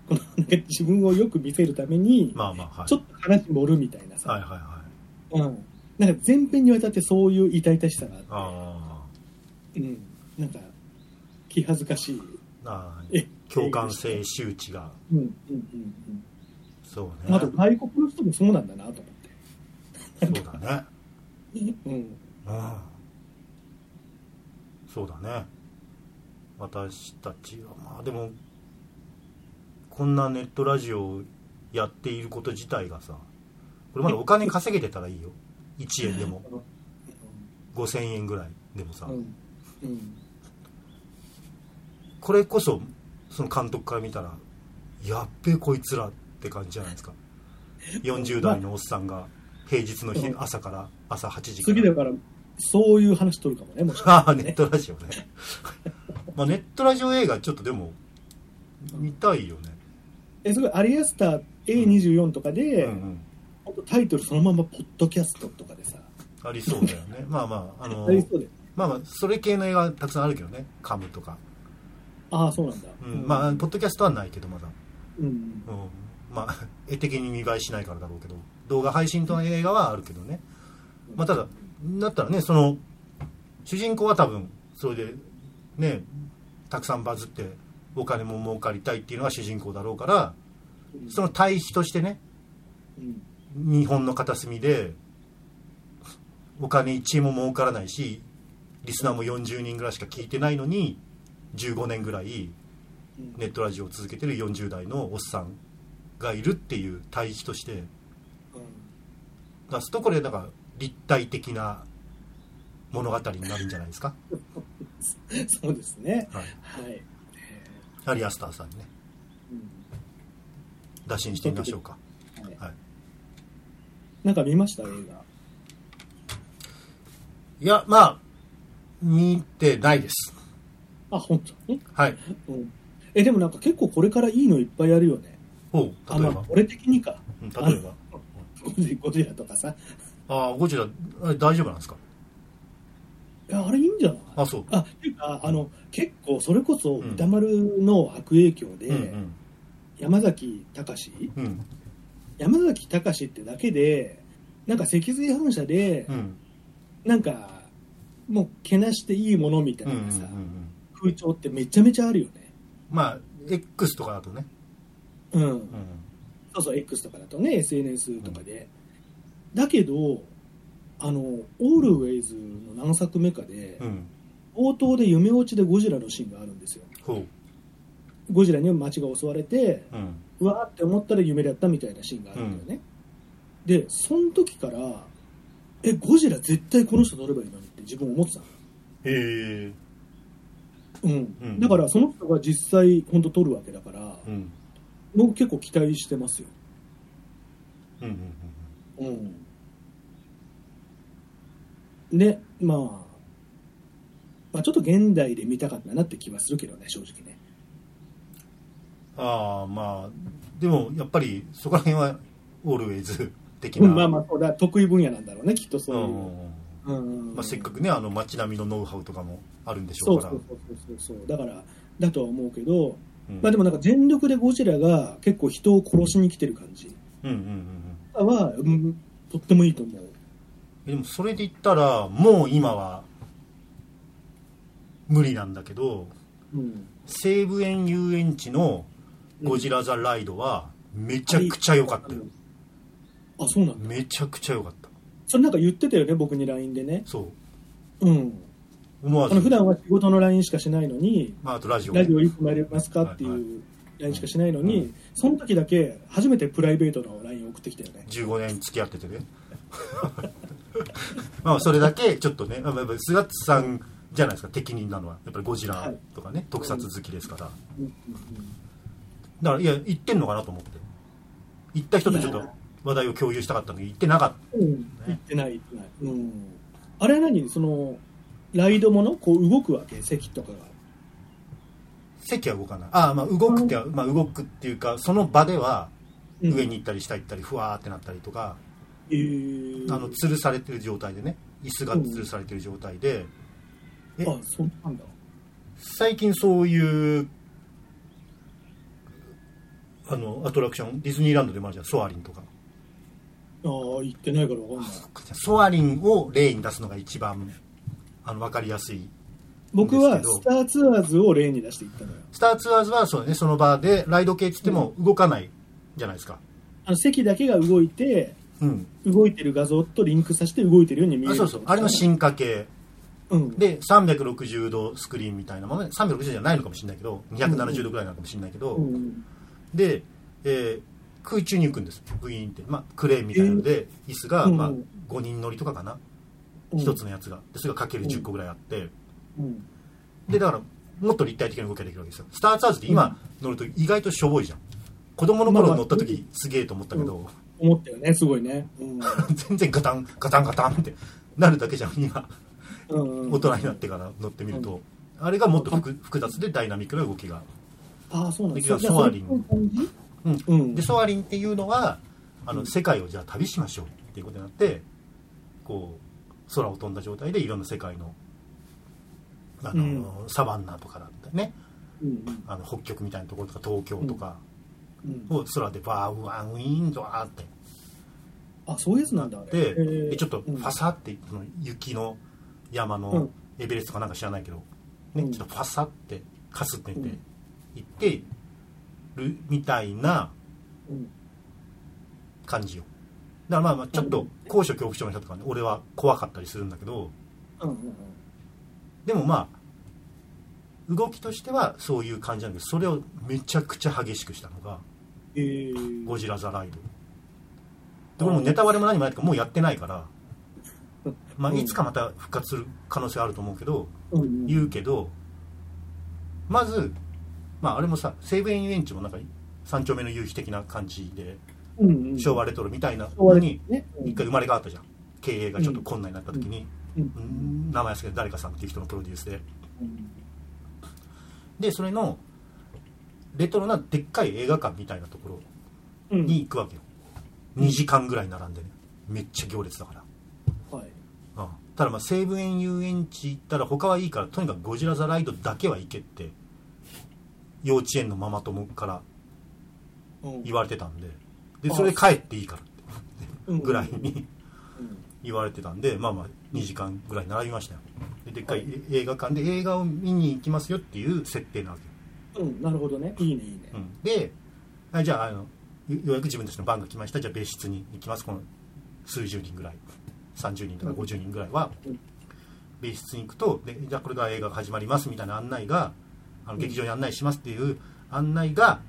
このなんか自分をよく見せるために、まあまあはい。ちょっと話盛るみたいなさ、はいはいはい。うん、なんか全編にわたってそういう痛々しさがあってあうん、なんか気恥ずかしい、ー。あえー共感性周知が。うんうんうんそううん、あとね外国の人もそうなんだなと思って、そうだね。うん、うんそうだね。私たちはまあでもこんなネットラジオをやっていること自体がさこれまでお金稼げてたらいいよ1円でも。5000円ぐらいでもさ。うん。うん。これこそその監督から見たらやっべえこいつらって感じじゃないですか。40代のおっさんが平日の日うん。朝から朝8時から。次だからそういう話取るかもねもしああかしてねネットラジオね。まあネットラジオ映画ちょっとでも見たいよね、えすごいアリアスター A24 とかで、うんうん、ほんとタイトルそのままポッドキャストとかでさ。ありそうだよね。まあまああのありそうでまあまあそれ系の映画たくさんあるけどね。カムとか、ああそうなんだ、うん。まあポッドキャストはないけどまだ、うんうん、まあ絵的に見栄えしないからだろうけど。動画配信との映画はあるけどね、まあ、ただだったらねその主人公は多分それでねたくさんバズってお金も儲かりたいっていうのが主人公だろうからその対比としてねうん日本の片隅でお金1円も儲からないしリスナーも40人ぐらいしか聞いてないのに15年ぐらいうんネットラジオを続けてる40代のおっさんがいるっていう対比として出すとこれだから立体的な物語になるんじゃないですか？う んそうですね。はい。はい、アリアスターさんにね。うん。打診してみましょうかなんか見ました？映画。いやまあ見てないです。あ本当？に、はい。うん、えでもなんか結構これからいいのいっぱいあるよね。ほうあ例えば。まあ俺的にか。うん例えば。ゴジゴジラとかさ。ああゴジラあれ大丈夫なんですか？いやあれいいんじゃない？あそう。あっていうかあの結構それこそうん。歌丸の悪影響で、うん山崎隆うんうん山崎隆ってだけでなんか脊髄反射でうん。なんかもうけなしていいものみたいうんうんうなんさ、うん。風潮ってめちゃめちゃあるよね。まあ X とかだとね。うん、うん。そうそう X とかだとね SNS とかで、だけどあの「オールウェイズ」の何作目かで、うん。冒頭で夢落ちでゴジラのシーンがあるんですよ。ゴジラに街が襲われてうんうわーって思ったら夢だったみたいなシーンがあるんだよね、でその時からえゴジラ絶対この人撮ればいいのにって自分思ってたの。へえうん。うん。だからその人が実際本当撮るわけだからうん。僕結構期待してますよ。うんうんうんでまあまあちょっと現代で見たかったなって気はするけどね正直ねああまあでもやっぱりそこら辺はオールウェイズ的うなんまあまあそうだ得意分野なんだろうねきっとそういう、うんうんまあ、せっかくねあの街並みのノウハウとかもあるんでしょから。そううそうそうそうそう。だからだとは思うけど、うん。まあでもなんか全力でゴジラが結構人を殺しに来てる感じ。うんうんうんうん。は、うん、とってもいいと思う。でもそれで言ったらもう今は無理なんだけどうん。西武園遊園地のゴジラ・ザ・ライドはめちゃくちゃ良かったよ。あそう。なんだ。めちゃくちゃ良かった。それなんか言ってたよね僕に LINE でね。そう。うん。思わず。あの普段は仕事の LINE しかしないのにまあ、あとラジオ。ラジオいつもやりますかってはいはい。いう LINE しかしないのうに、その時だけ初めてプライベートの LINE を送ってきたよね。15年付き合っててね。まあそれだけちょっとねまあやっぱり菅津さんじゃないですか適任なのは。やっぱりゴジラとかね、特撮好きですから。うんうんだからいや行ってんのかなと思って。行った人とちょっと話題を共有したかったのに行ってなかっうん。うん言ってない言ってない、うん、あれは何？そのライドもの？こう動くわけ？席とかが。た席は動かない。ああまあ動くっては、まあ、動くっていうかその場ではうん。上に行ったり下行ったりふわーってなったりとか、えー、あの吊るされてる状態でね。椅子が吊るされてる状態で、え？あそうなんだ。最近そういうあのアトラクションディズニーランドでもあるじゃんソアリンとか。ああ言ってないからわかんない。ソアリンを例に出すのが一番あの分かりやすい僕はスターツアーズを例に出して言ったのよ。スターツアーズはそうだねその場でライド系っつっても動かないじゃないですか。あの席だけが動いてうん。動いてる画像とリンクさせて動いてるように見える。あそうそう。あれの進化系。うん。で360度スクリーンみたいなものね360度じゃないのかもしれないけど270度ぐらいなのかもしれないけど、うんで、えー空中に行くんです。グイーンって、まあ、クレーンみたいなので、椅子が、まあうん、5人乗りとかかな、うん。一つのやつが。でそれがかける10個ぐらいあって、うん。でだからもっと立体的な動きができるわけですよ。スターツアーズって今乗ると意外としょぼいじゃん。子供の頃乗った時すげえと思ったけど、思ったよねすごいね。うん。全然ガタンガタンガタンって。なるだけじゃん今。うん大人になってから乗ってみると、あれがもっと複複雑でダイナミックな動きが、ああそうなんだ。できるじゃあソアリン。そうん。うん。でソアリンっていうのはあの世界をじゃあ旅しましょうっていうことになってこう空を飛んだ状態でいろんな世界のあの、うん。サバンナとかだったりね。うんうん。あの北極みたいなところとか東京とか、うん。を空でバーウワンウィーンドワーって。あそういうやつなんだあれ。でちょっとフうん。ァサってその雪の山のうん。エベレストかなんか知らないけど、ねうん。ちょっとファサってかすっててうん行ってるみたいなうん感じよ。だからまあまあちょっと高所恐怖症の人とかね俺は怖かったりするんだけど。でもまあ動きとしてはそういう感じなんだけどそれをめちゃくちゃ激しくしたのがえ。ー、ゴジラ・ザ・ライド。でもうネタバレも何もないとかもうやってないから、まあ、うんいつかまた復活する可能性はあると思うけど言うけどまず、まあ、あれもさ西武園遊園地もなんか三丁目の夕日的な感じでうんうん。昭和レトロみたいなのに一回生まれ変わったじゃん。経営がちょっと困難になった時に、うん。うん。名前ですけど誰かさんっていう人のプロデュースで。うん。でそれのレトロなでっかい映画館みたいなところうん。に行くわけよ。2時間ぐらい並んでね。めっちゃ行列だから、はい。うん、ただまあ西武園遊園地行ったら他はいいからとにかくゴジラ・ザ・ライドだけは行けって幼稚園のママ友からうん。言われてたんでであ。それで帰っていいからってうん。ぐらいにうん。言われてたんでまあまあ2時間ぐらい並びましたよ。ででっかい映画館で映画を見に行きますよっていう設定なわけ。ようんなるほどね。いいねいいね。うん。であじゃああのよようやく自分たちの番が来ました。じゃあ別室に行きます。この数十人ぐらい。30人とかうん。50人ぐらいはうん。別室に行くとでじゃあこれから映画が始まりますみたいな案内があの劇場に案内しますっていう案内が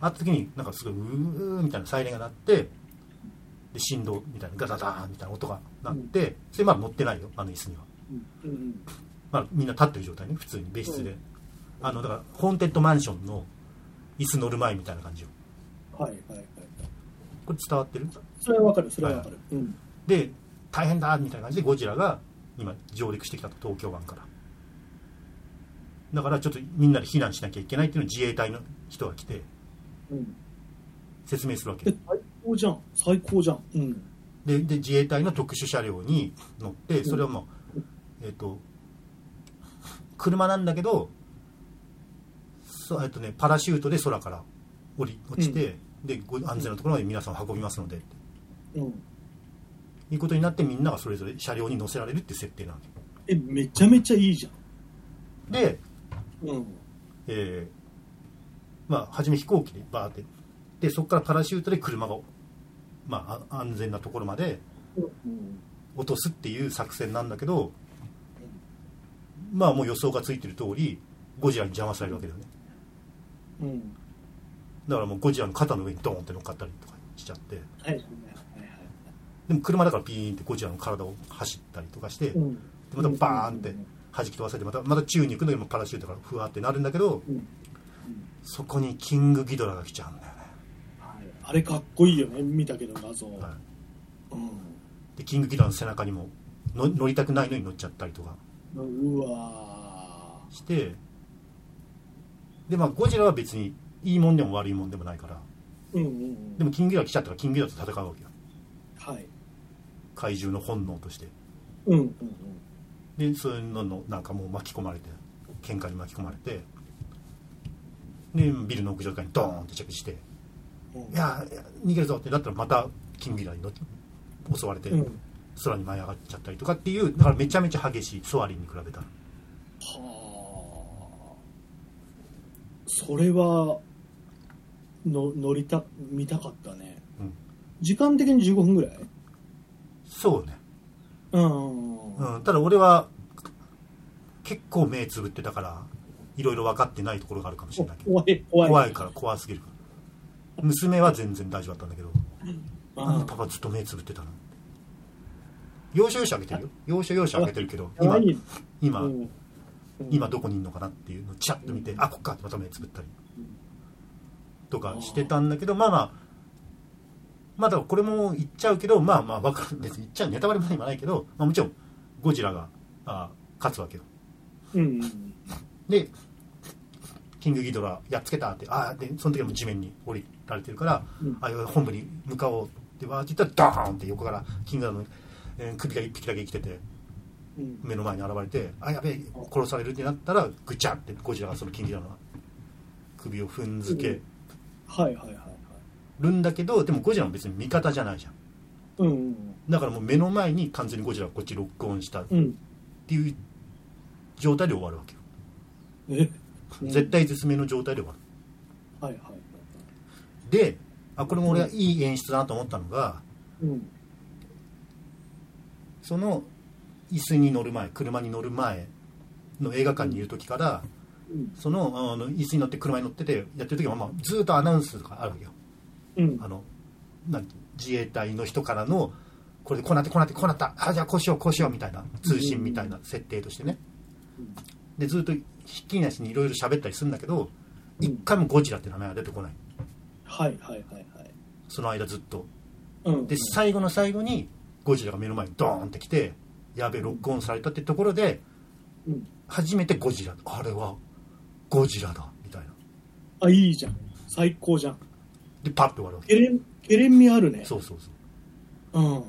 あった時になんかすごいうーみたいなサイレンが鳴ってで振動みたいなガタダーンみたいな音が鳴ってそれまだ乗ってないよあの椅子には、まあ、みんな立ってる状態ね普通に別室で、あのだからホーンテッドマンションの椅子乗る前みたいな感じよ。はいはいはい。これ伝わってる？それはわかるそれはわかる。うん。で大変だみたいな感じでゴジラが今上陸してきたと東京湾からだからちょっとみんなで避難しなきゃいけないっていうのを自衛隊の人が来てうん。説明するわけ。え最高じゃん。最高じゃん。うん。でで自衛隊の特殊車両に乗ってそれはもう、えっ、と車なんだけどそうえっとねパラシュートで空から降り落ちて、でご安全なところまで皆さんを運びますのでうん。いうことになってみんながそれぞれ車両に乗せられるっていう設定なわけ。えめちゃめちゃいいじゃでんうん。えーまあ初め飛行機でバーってでそこからパラシュートで車が、まあ、あ安全なところまでうん。落とすっていう作戦なんだけどまあもう予想がついてる通りゴジラに邪魔されるわけだよね。うん。だからもうゴジラの肩の上にドーンって乗っかったりとかしちゃって。はいはいはいはいでも車だからピーンってゴジラの体を走ったりとかして、うん。でまたバーンって弾き飛ばされてまたまた宙に行くんだけどパラシュートからふわってなるんだけどうん。そこにキングギドラが来ちゃうんだよね、はいあれかっこいいよね見たけど画像。はい。うん。でキングギドラの背中にもの乗りたくないのに乗っちゃったりとか。うわしてでまあゴジラは別にいいもんでも悪いもんでもないから。ーうんうんうん。でもキングギドラ来ちゃったからキングギドラと戦うわけよ。はい。怪獣の本能として。うんうんでそういうののなんかもう巻き込まれて喧嘩に巻き込まれてでビルの屋上とかにドーンって着地してうん「いや逃げるぞ」ってなったらまたキングギドラに襲われてうん。空に舞い上がっちゃったりとかっていうだからめちゃめちゃ激しいソアリンに比べたら。はあ。それはの乗りた見たかったね。うん。時間的に15分ぐらい？そうねうん。うん、ただ俺は結構目つぶってたからいろいろ分かってないところがあるかもしれないけど。怖い怖い。から怖すぎるから。娘は全然大丈夫だったんだけど。なんでパパずっと目つぶってたの？要所要所開けてるよ。要所要所開けてるけど今今、うん。うん。今どこにいるのかなっていうのをチラッと見て、あこっかってまた目つぶったりとかしてたんだけどまあまあまあだこれも言っちゃうけどまあまあ分かる別に言っちゃうネタバレも何もないけど、まあ、もちろんゴジラがあ勝つわけよ。うんうんでキングギドラやっつけたってああでその時はもう地面に降りられてるから、うん。あ本部に向かおうってわーって言ったらドーンって横からキングギドラの、えー首が一匹だけ生きててうん。目の前に現れてあやべえ殺されるってなったらぐちゃってゴジラがそのキングギドラの首を踏んづけはいはいはいはいるんだけどでもゴジラも別に味方じゃないじゃん。うん。うんだからもう目の前に完全にゴジラがこっちロックオンしたっうんていう状態で終わるわけよ、え？うん絶対絶命の状態で終わる。はいはいはいであこれも俺はいい演出だなと思ったのがうん。その椅子に乗る前車に乗る前の映画館にいる時からうん。そのあの椅子に乗って車に乗っててやってる時は、まあ、ずっとアナウンスとかあるわけようん。あの自衛隊の人からのこれでこうなってこうなってこうなった。あじゃあこうしようこうしようみたいな通信みたいな設定としてね。うん。でずっとひっきりなしにいろいろ喋ったりするんだけどうん一回もゴジラって名前は出てこない。はいはいはいはい。その間ずっと。うん。で最後の最後にゴジラが目の前にドーンってきてやべえロックオンされたってところでうん。初めてゴジラあれはゴジラだみたいな。あいいじゃん。最高じゃんでパッと終わるわけ。けれんけれんみあるね。そうそうそう。うん。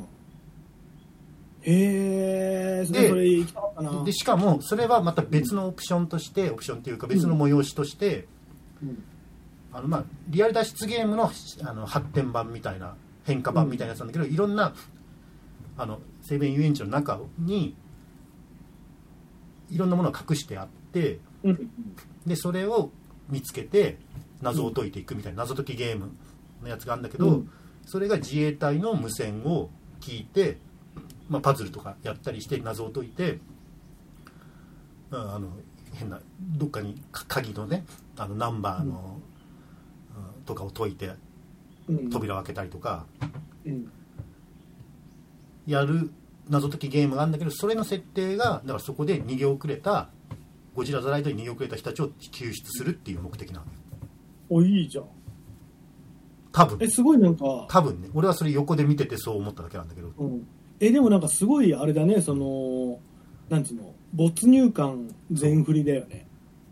へえそでれそれ行きたかったな。でしかもそれはまた別のオプションとしてオプションっていうか別の催しとして、うん。あのまあリアル脱出ゲームのあの発展版みたいな変化版みたいなやつなんだけど、いろんなあの西武園遊園地の中にいろんなものが隠してあってうん。でそれを見つけて謎を解いていくみたいな謎解きゲームのやつがあるんだけど、うん。それが自衛隊の無線を聞いて、まあ、パズルとかやったりして謎を解いて、うんあの変などっかにか鍵のねあのナンバーの、うん。とかを解いてうん。扉を開けたりとかうん。やる謎解きゲームがあるんだけどそれの設定がだからそこで逃げ遅れたゴジラ・ザ・ライドに逃げ遅れた人たちを救出するっていう目的なのよおいいじゃん。多分。えすごいなんか、多分ね。俺はそれ横で見ててそう思っただけなんだけど。うん、えでもなんかすごいあれだね。そのなんつうの？没入感全振りだよね。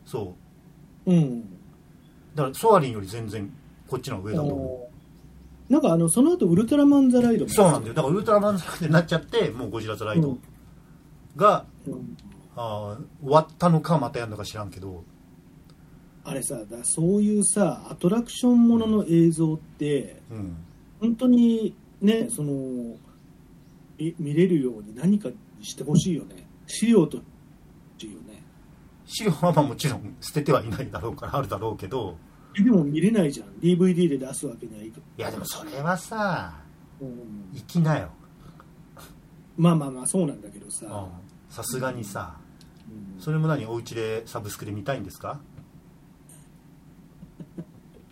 そう。うん。だからソアリンより全然こっちの上だと思なんかあのその後ウルトラマンザライドそうなんだよ。だからウルトラマンザになっちゃってもうゴジラ・ザ・ライドが、うん。あー終わったのかまたやるのか知らんけどあれさだそういうさアトラクションものの映像ってうん。本当にねそのい見れるように何かしてほしいよね。資料としてよね。資料はまあもちろん捨ててはいないだろうからあるだろうけど。えでも見れないじゃん。DVD で出すわけにはいかいやでもそれはさうん。行きなよ。まあまあまあそうなんだけどさ、うん。さすがにさうん。それも何お家でサブスクで見たいんですか？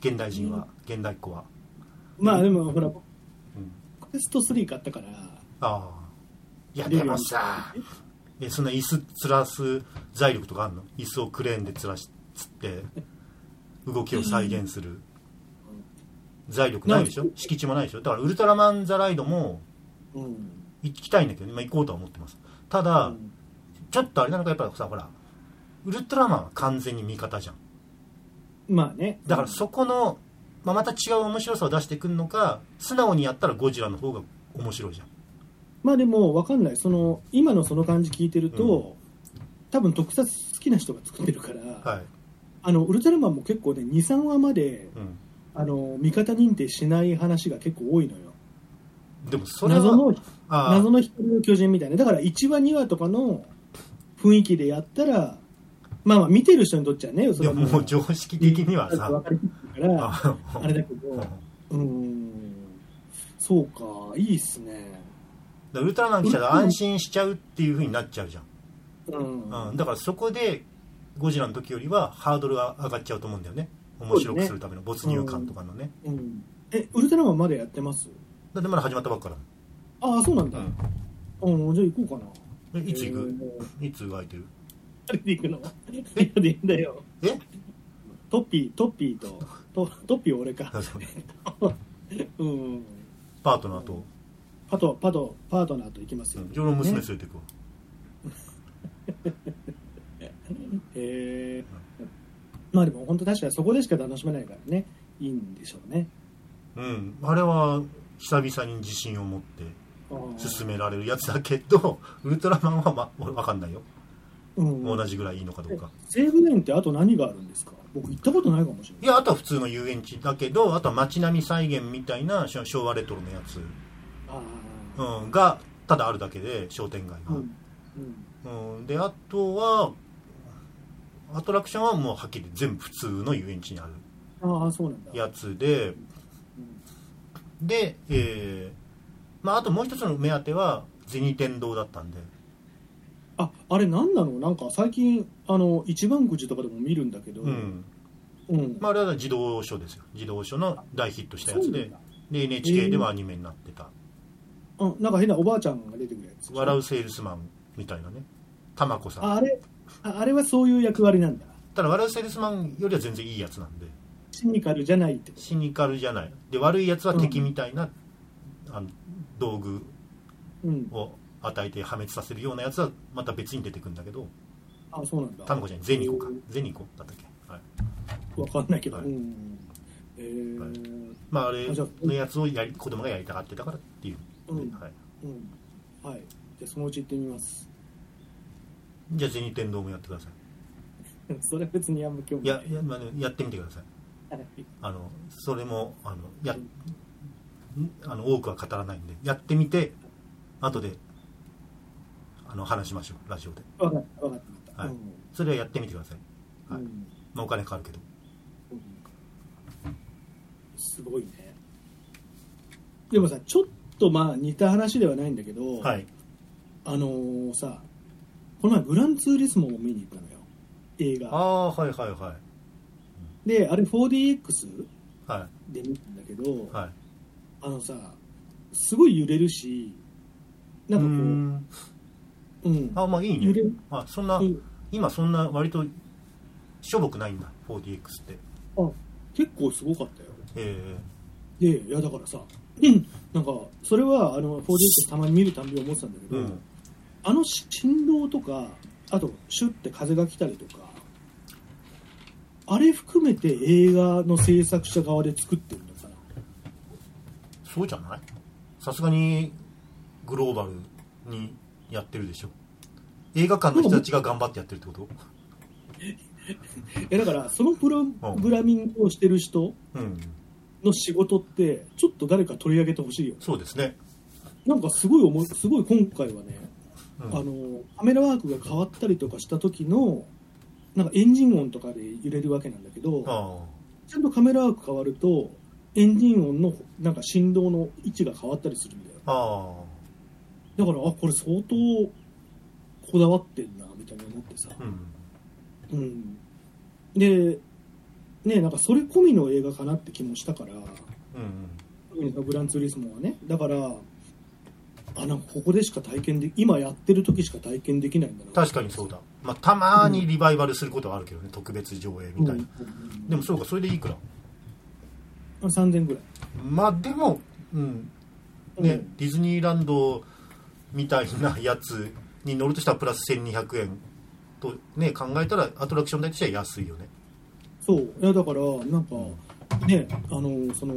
現代人は現代っ子は。まあでもほらうん。クエスト3買ったから。ああ。いやでもさえそんな椅子つらす財力とかあるの？椅子をクレーンでつらしつって動きを再現する。財力ないでしょ？敷地もないでしょ？だからウルトラマン・ザ・ライドもうん。行きたいんだけど、まあ、行こうとは思ってます。ただ、うん。ちょっとあれなのかやっぱさほらウルトラマンは完全に味方じゃんまあね。だからそこの、まあ、また違う面白さを出してくるのか素直にやったらゴジラの方が面白いじゃん。まあでも分かんない。その今のその感じ聞いてると、多分特撮好きな人が作ってるから、はい、あのウルトラマンも結構ね23話までうん、あの味方認定しない話が結構多いのよ。でもそれは謎の謎の光の巨人みたいな。だから1話2話とかの雰囲気でやったらまあまあ見てる人にとっちゃねそれはでももう常識的にはさ。分かりからああれだけどうーん。そうかいいっすね。ウルトラマン来たら安心しちゃうっていう風になっちゃうじゃん、うん。うん、だからそこでゴジラの時よりはハードルが上がっちゃうと思うんだよね。面白くするための没入感とかのね。うん。えウルトラマンまだやってます？だってまだ始まったばっかだああそうなんだ、うん。うん、じゃあ行こうかな。えいつ行く、えー。いつ空いてる？あれで行くの？いやでいいんだよ。え？トッピートッピーとトトッピー俺か。う。ん。パートナーと、パトパトパートナーと行きますよ、うん、俺の娘ね連れてくわ、えー。まあでも本当確かにそこでしか楽しめないからね。いいんでしょうね。うん、あれは久々に自信を持って進められるやつだけどウルトラマンは、ま、俺分かんないよ。うん同じぐらいいいのかどうか、西武園ってあと何があるんですか？僕行ったことないかもしれない。いやあとは普通の遊園地だけどあとは街並み再現みたいな昭昭和レトロのやつ、うん、がただあるだけで商店街うん。が、うん。うんであとはアトラクションはもうはっきり全部普通の遊園地にある。ああそうなんだ。やつでうん。で、えーまあ、あともう一つの目当ては銭天堂だったんでああれ何なの？なんか最近あの一番くじとかでも見るんだけど。うん。うん。まあ、あれは児童書ですよ。児童書の大ヒットしたやつで。で NHK ではアニメになってた。あなんか変なおばあちゃんが出てくるや「つ笑うセールスマン」みたいなね。玉子さん。ああれああれはそういう役割なんだ。ただ「笑うセールスマン」よりは全然いいやつなんで。シニカルじゃないってこシニカルじゃない。で悪いやつは敵みたいな、あの道具とうん。を与えて破滅させるようなやつはまた別に出てくるんだけどあそうなんだ。玉子じゃないゼニコか。へゼニコだったっけ、はい、ーわかんないけど、はい。うん。えー。はい。まああれのやつをやり子供がやりたがってたからっていう、うん。はい、うん。はい。じゃあそのうち行ってみます。じゃあ銭天堂もやってくださ それは別にあんま興味ない。いやいや,、まあね、やってみてください。はいあのそれもあのやん。あの多くは語らないんでやってみて後であの話しましょう。ラジオで。わかったわかったはい。うん。それはやってみてください、はい。うん。まあ、お金かかるけど。うん。すごいね。でもさちょっとまあ似た話ではないんだけど、はい。あのーさこの前グランツーリスモを見に行ったのよ。映あ画。あはいはいはであれ 4DX いはで見たんだけど、いはい。あのさすごい揺れるしなんかこうーうんうん。あまあいいね。揺れる。あそんなうん。今そんな割としょぼくないんだ 4DX って。あ結構すごかったよ。えでいやだからさ、うん、なんかそれはあの 4DX たまに見るたんび思ってたんだけど、えうん。あの振動とかあとシュッて風が来たりとかあれ含めて映画の制作者側で作ってるのかな。そうじゃない？さすがにグローバルにやってるでしょ。映画館の人たちが頑張ってやってるってこと？いやだからそのプログラミングをしてる人うんの仕事ってちょっと誰か取り上げてほしいよ。そうですね、なんかすごい思いすごい今回はね、うん。あのカメラワークが変わったりとかした時のなんかエンジン音とかで揺れるわけなんだけどあちゃんとカメラワーク変わるとエンジン音のなんか振動の位置が変わったりするんだよだからあこれ相当こだわってんなみたいな思ってさ。あうん。うん。でねなんかそれ込みの映画かなって気もしたから。うん特にそのグランツーリスモはね。だからあなんかここでしか体験で今やってる時しか体験できないんだな。確かにそうだ、まあ、たまにリバイバルすることはあるけどね、特別上映みたいな、うん。でもそうかそれでいいくら？あ3000ぐらい。まあでも、うん。ねうん。ディズニーランドみたいなやつに乗るとしたらプラス1200円と、ね、考えたらアトラクション代としては安いよね。そう。いやだからなんかねあのその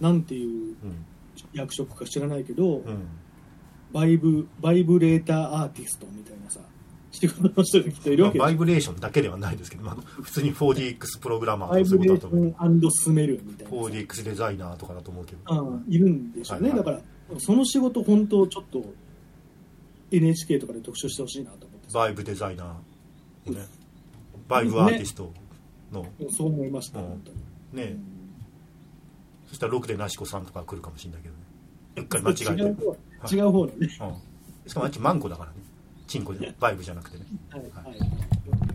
なんていううん。役職か知らないけど、うん。バイブバイブレーターアーティストみたいなさ仕事の人がきっといるまあわけバイブレーションだけではないですけど、まあ、普通に 4DX プログラマーとかそういうことだと思う。ョンスメルみたいなさ。4DX デザイナーとかだと思うけど、うん、いるんでしょうね、はいはい。だからその仕事本当ちょっと NHK とかで特集してほしいなと思ってさ。バイブデザイナー、ね、バイブアーティストの、そう思いました、うん。本当に、ね。そしたら6でなしこさんとか来るかもしれないけどね。うっかり間違えて。違う方違う方のね、うん、しかもあっちマンコだからね。チンコじゃバイブじゃなくてね。はい。はい